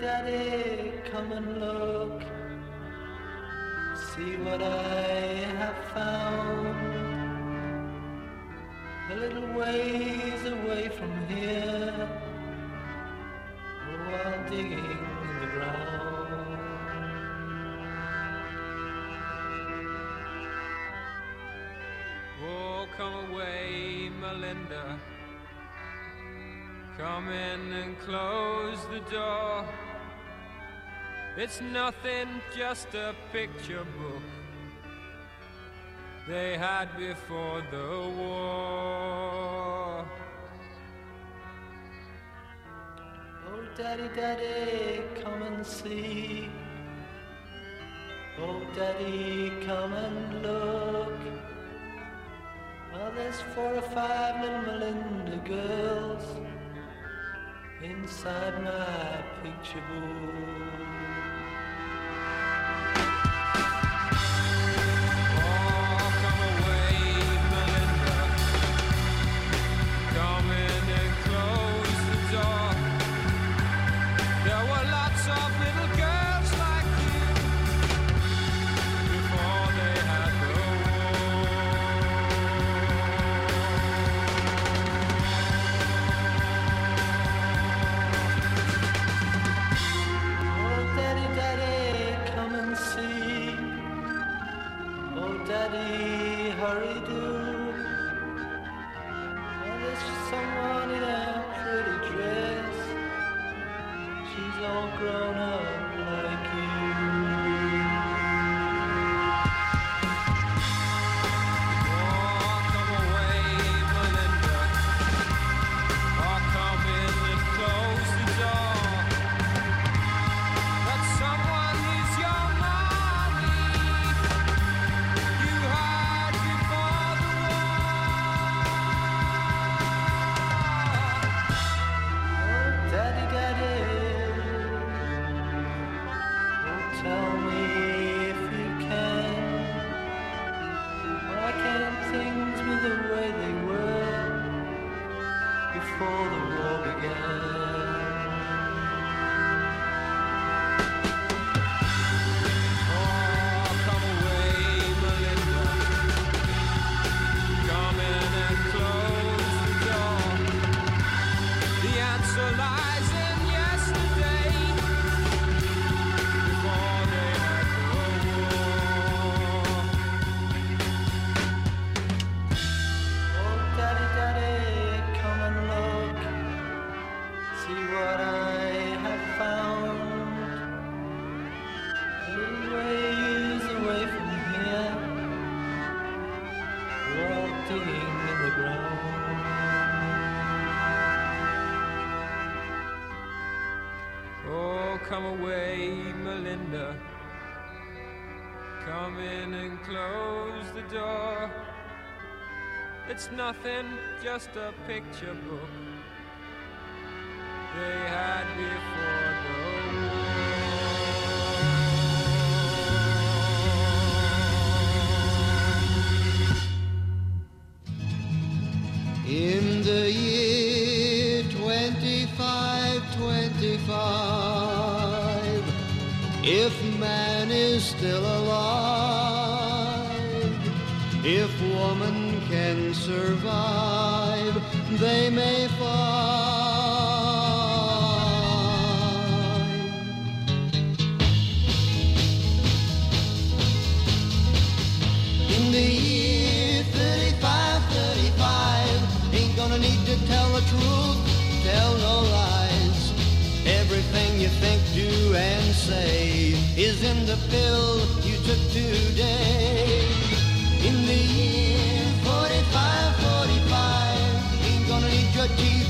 daddy, come and look. See what I have found. A little ways away from here, while digging in the ground. Oh, come away, Melinda. Come in and close the door. It's nothing, just a picture book they had before the war. Oh, daddy, daddy, come and see. Oh, daddy, come and look. Well, there's four or five little Melinda girls inside my picture book. Come in and close the door. It's nothing, just a picture book they had before. still alive. pill you took today. In the year 45, 45, ain't gonna need your teeth.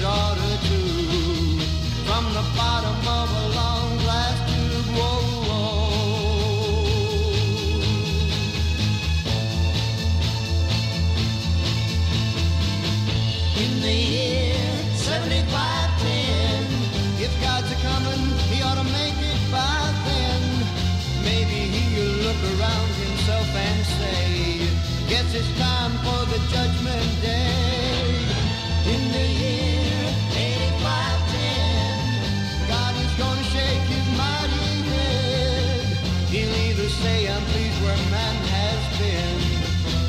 Daughter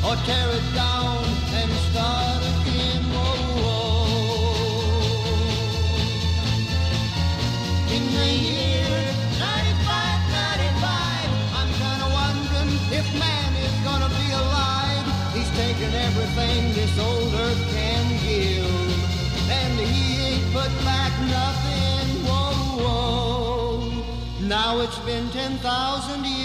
or tear it down and start again. In the year 9595, I'm kinda wondering if man is gonna be alive. He's taken everything this old earth can give, and he ain't put back nothing. Whoa, whoa. Now it's been 10,000 years.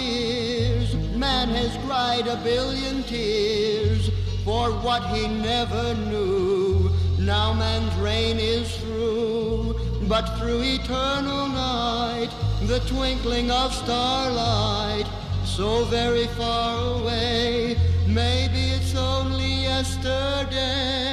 Man has cried a billion tears for what he never knew. Now man's reign is through, but through eternal night, the twinkling of starlight, so very far away, maybe it's only yesterday.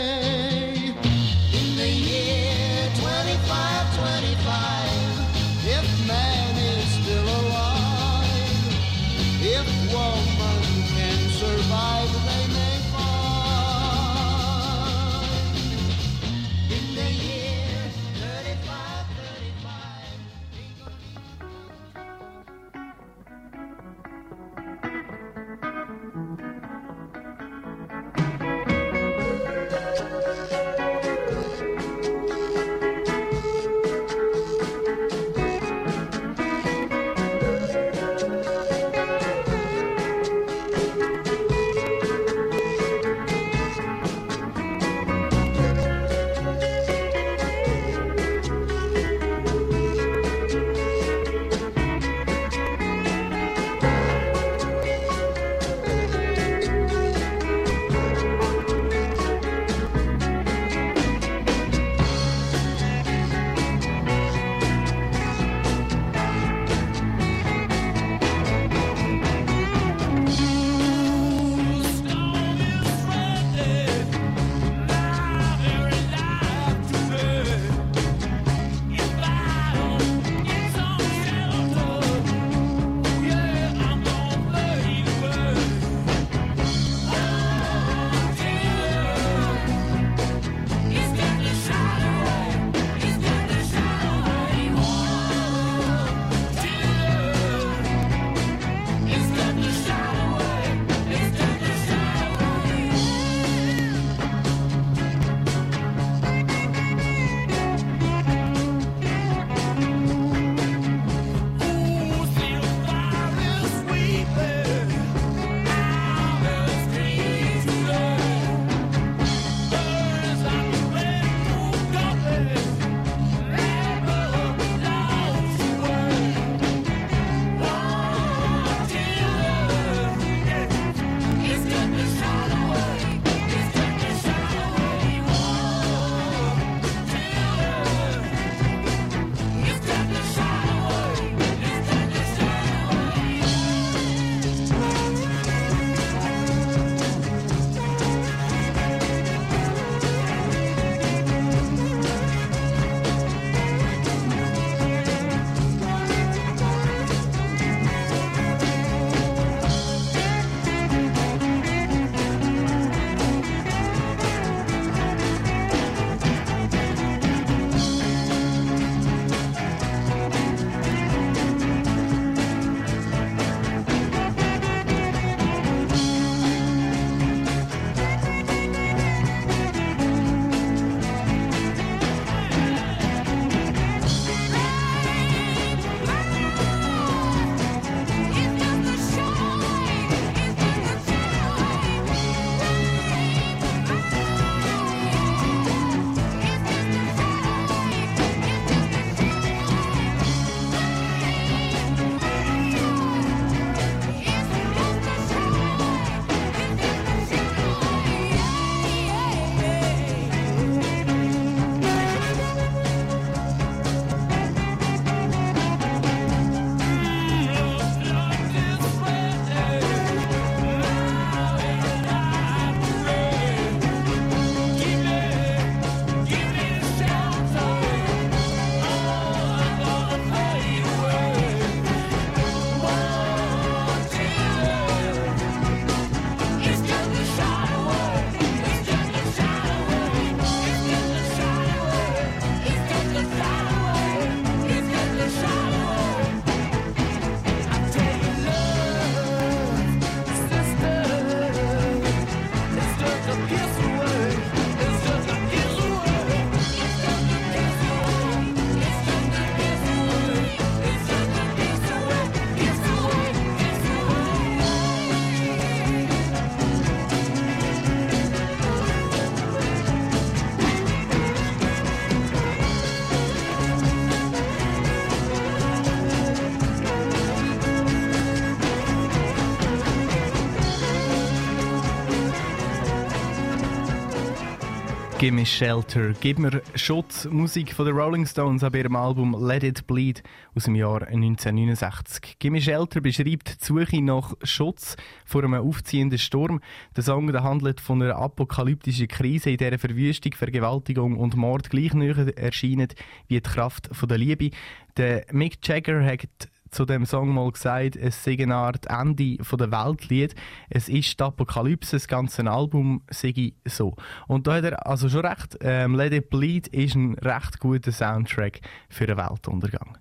Give me Shelter, gib mir Schutz. Musik von den Rolling Stones ab ihrem Album Let It Bleed aus dem Jahr 1969. Give me Shelter beschreibt die Suche nach Schutz vor einem aufziehenden Sturm. Der Song der handelt von einer apokalyptischen Krise, in der Verwüstung, Vergewaltigung und Mord gleich näher erscheinen wie die Kraft der Liebe. Der Mick Jagger hat zu dem Song mal gesagt, es sei eine Art Ende von der Weltlied. Es ist die Apokalypse, das ganze Album sei so. Und da hat er also schon recht. Ähm, Let It Bleed ist ein recht guter Soundtrack für einen Weltuntergang.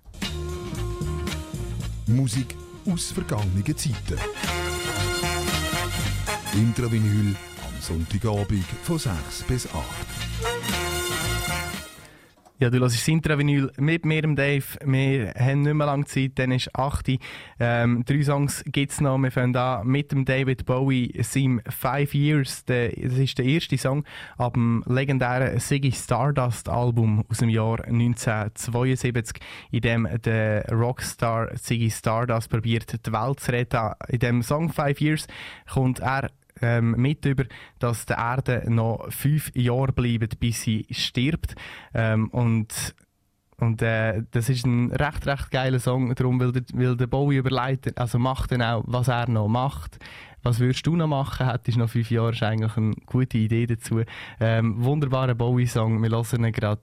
Musik aus vergangenen Zeiten. Intravinyl am Sonntagabend von 6 bis 8. Ja, du hörst das Intravinyl mit mir, Dave. Wir haben nicht mehr lange Zeit, dann ist 8 Uhr. ähm, Drei Songs gibt es noch. Wir fangen an mit dem David Bowie, seinem Five Years. Der, das ist der erste Song ab dem legendären Ziggy Stardust Album aus dem Jahr 1972, in dem der Rockstar Ziggy Stardust probiert, die Welt zu retten. In dem Song Five Years kommt er ähm, mit über, dass der Erde noch fünf Jahre bleibt, bis sie stirbt. Ähm, und und äh, das ist ein recht, recht geiler Song, darum, weil der, weil der Bowie überlegt, also macht dann auch, was er noch macht. Was würdest du noch machen? Hättest noch fünf Jahre, ist eigentlich eine gute Idee dazu. Ähm, wunderbarer Bowie-Song, wir hören ihn gerade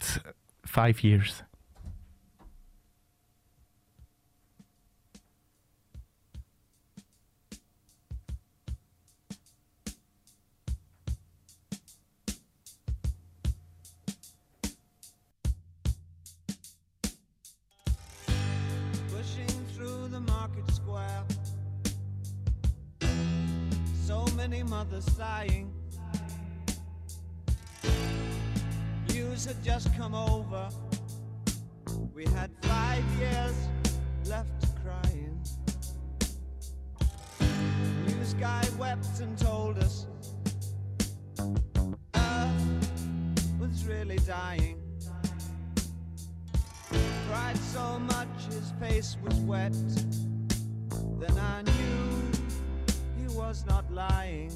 Five Years. Had just come over. We had five years left crying. News guy wept and told us Earth was really dying cried so much his face was wet. Then I knew he was not lying.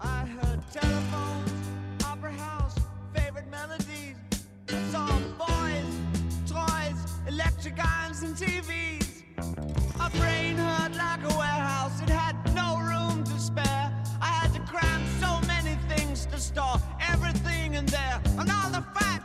I heard telephones, opera house, melodies. I saw boys, toys, electric irons, and TVs. My brain hurt like a warehouse, it had no room to spare. I had to cram so many things to store everything in there, and all the fat,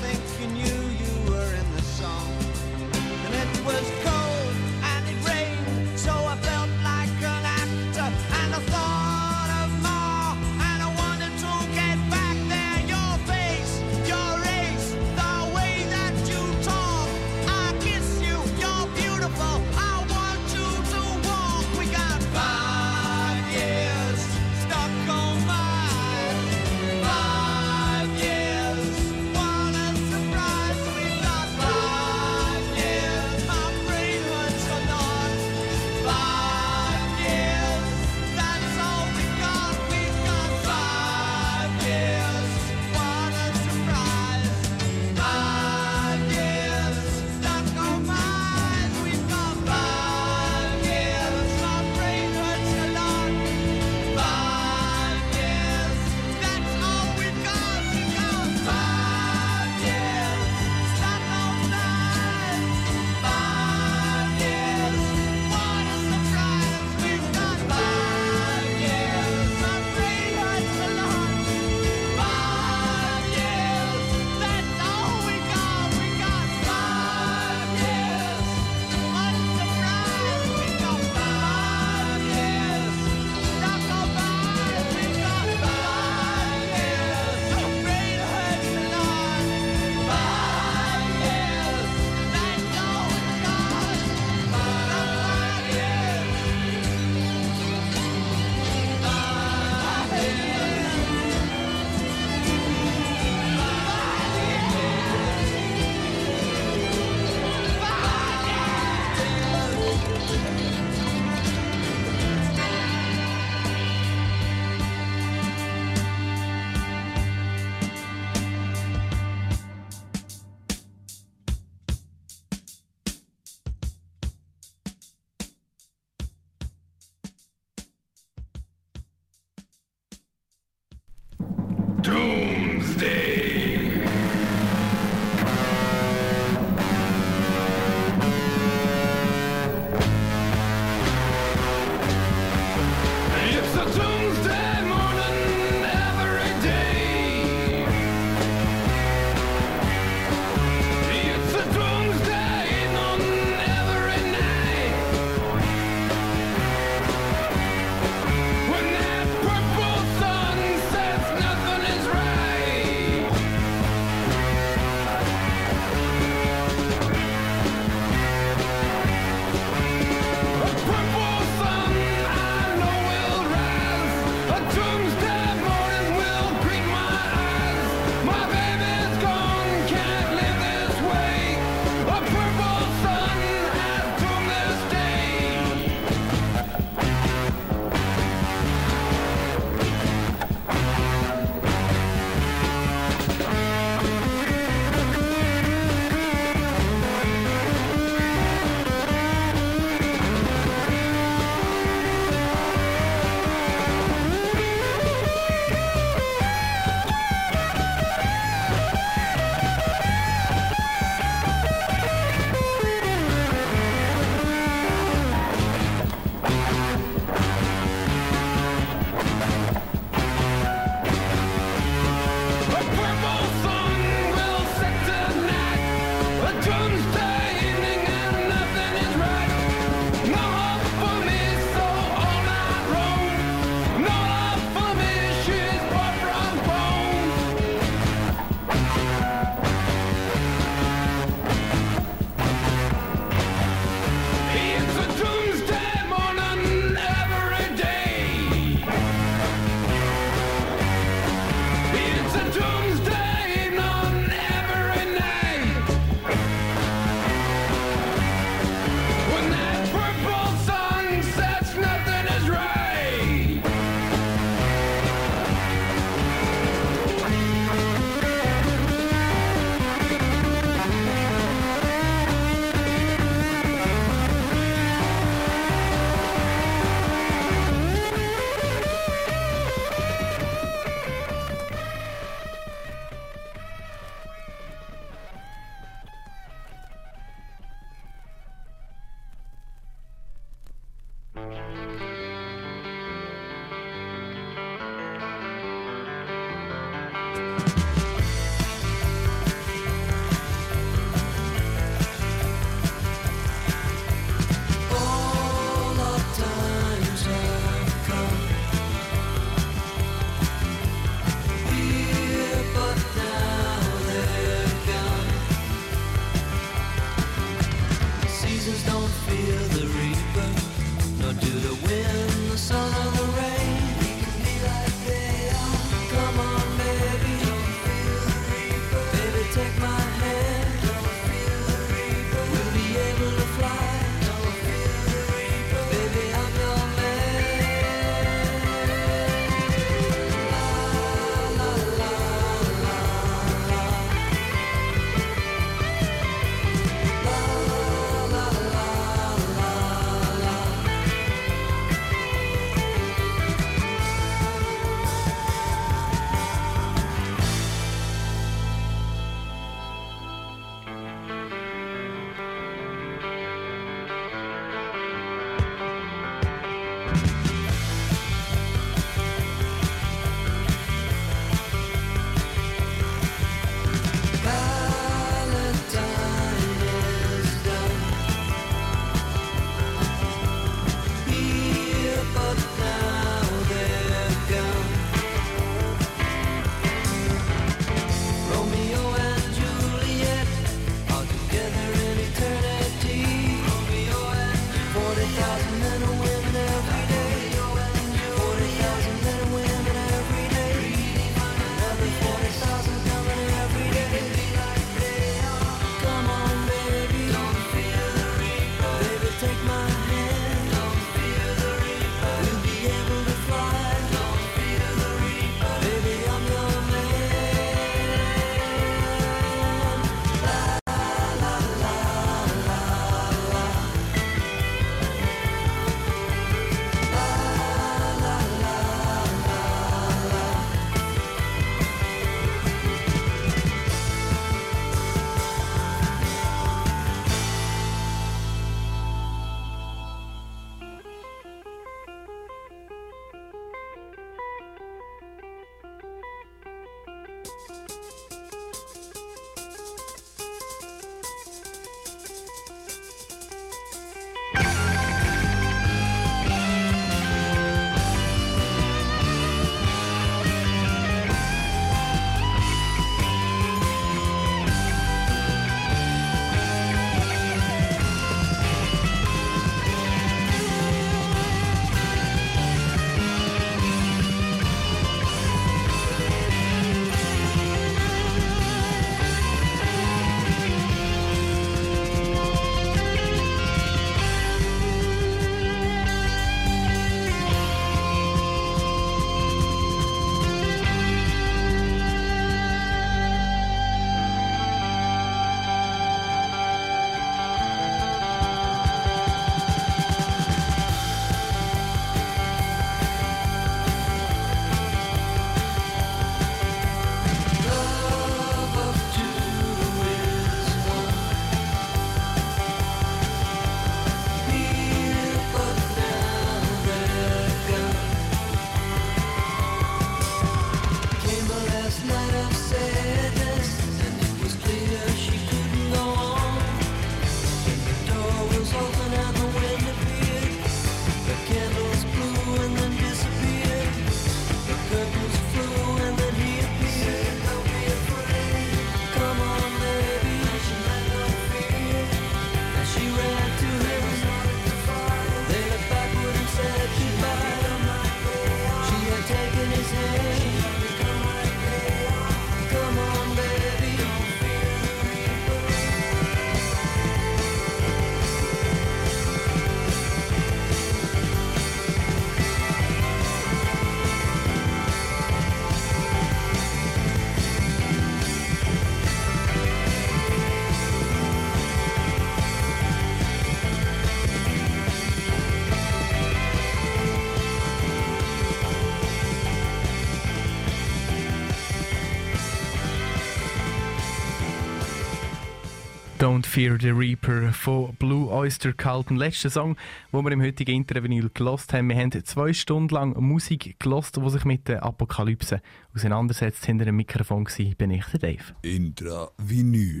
Don't Fear the Reaper von Blue Oyster Cult. Ein letzter Song, den wir im heutigen Intervinyl gelost haben. Wir haben zwei Stunden lang Musik gelost, die sich mit der Apokalypse auseinandersetzt. Hinter dem Mikrofon war bin ich der Dave. Intra-Vinyl.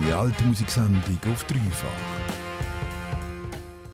Deine alte Musiksendung auf dreifach.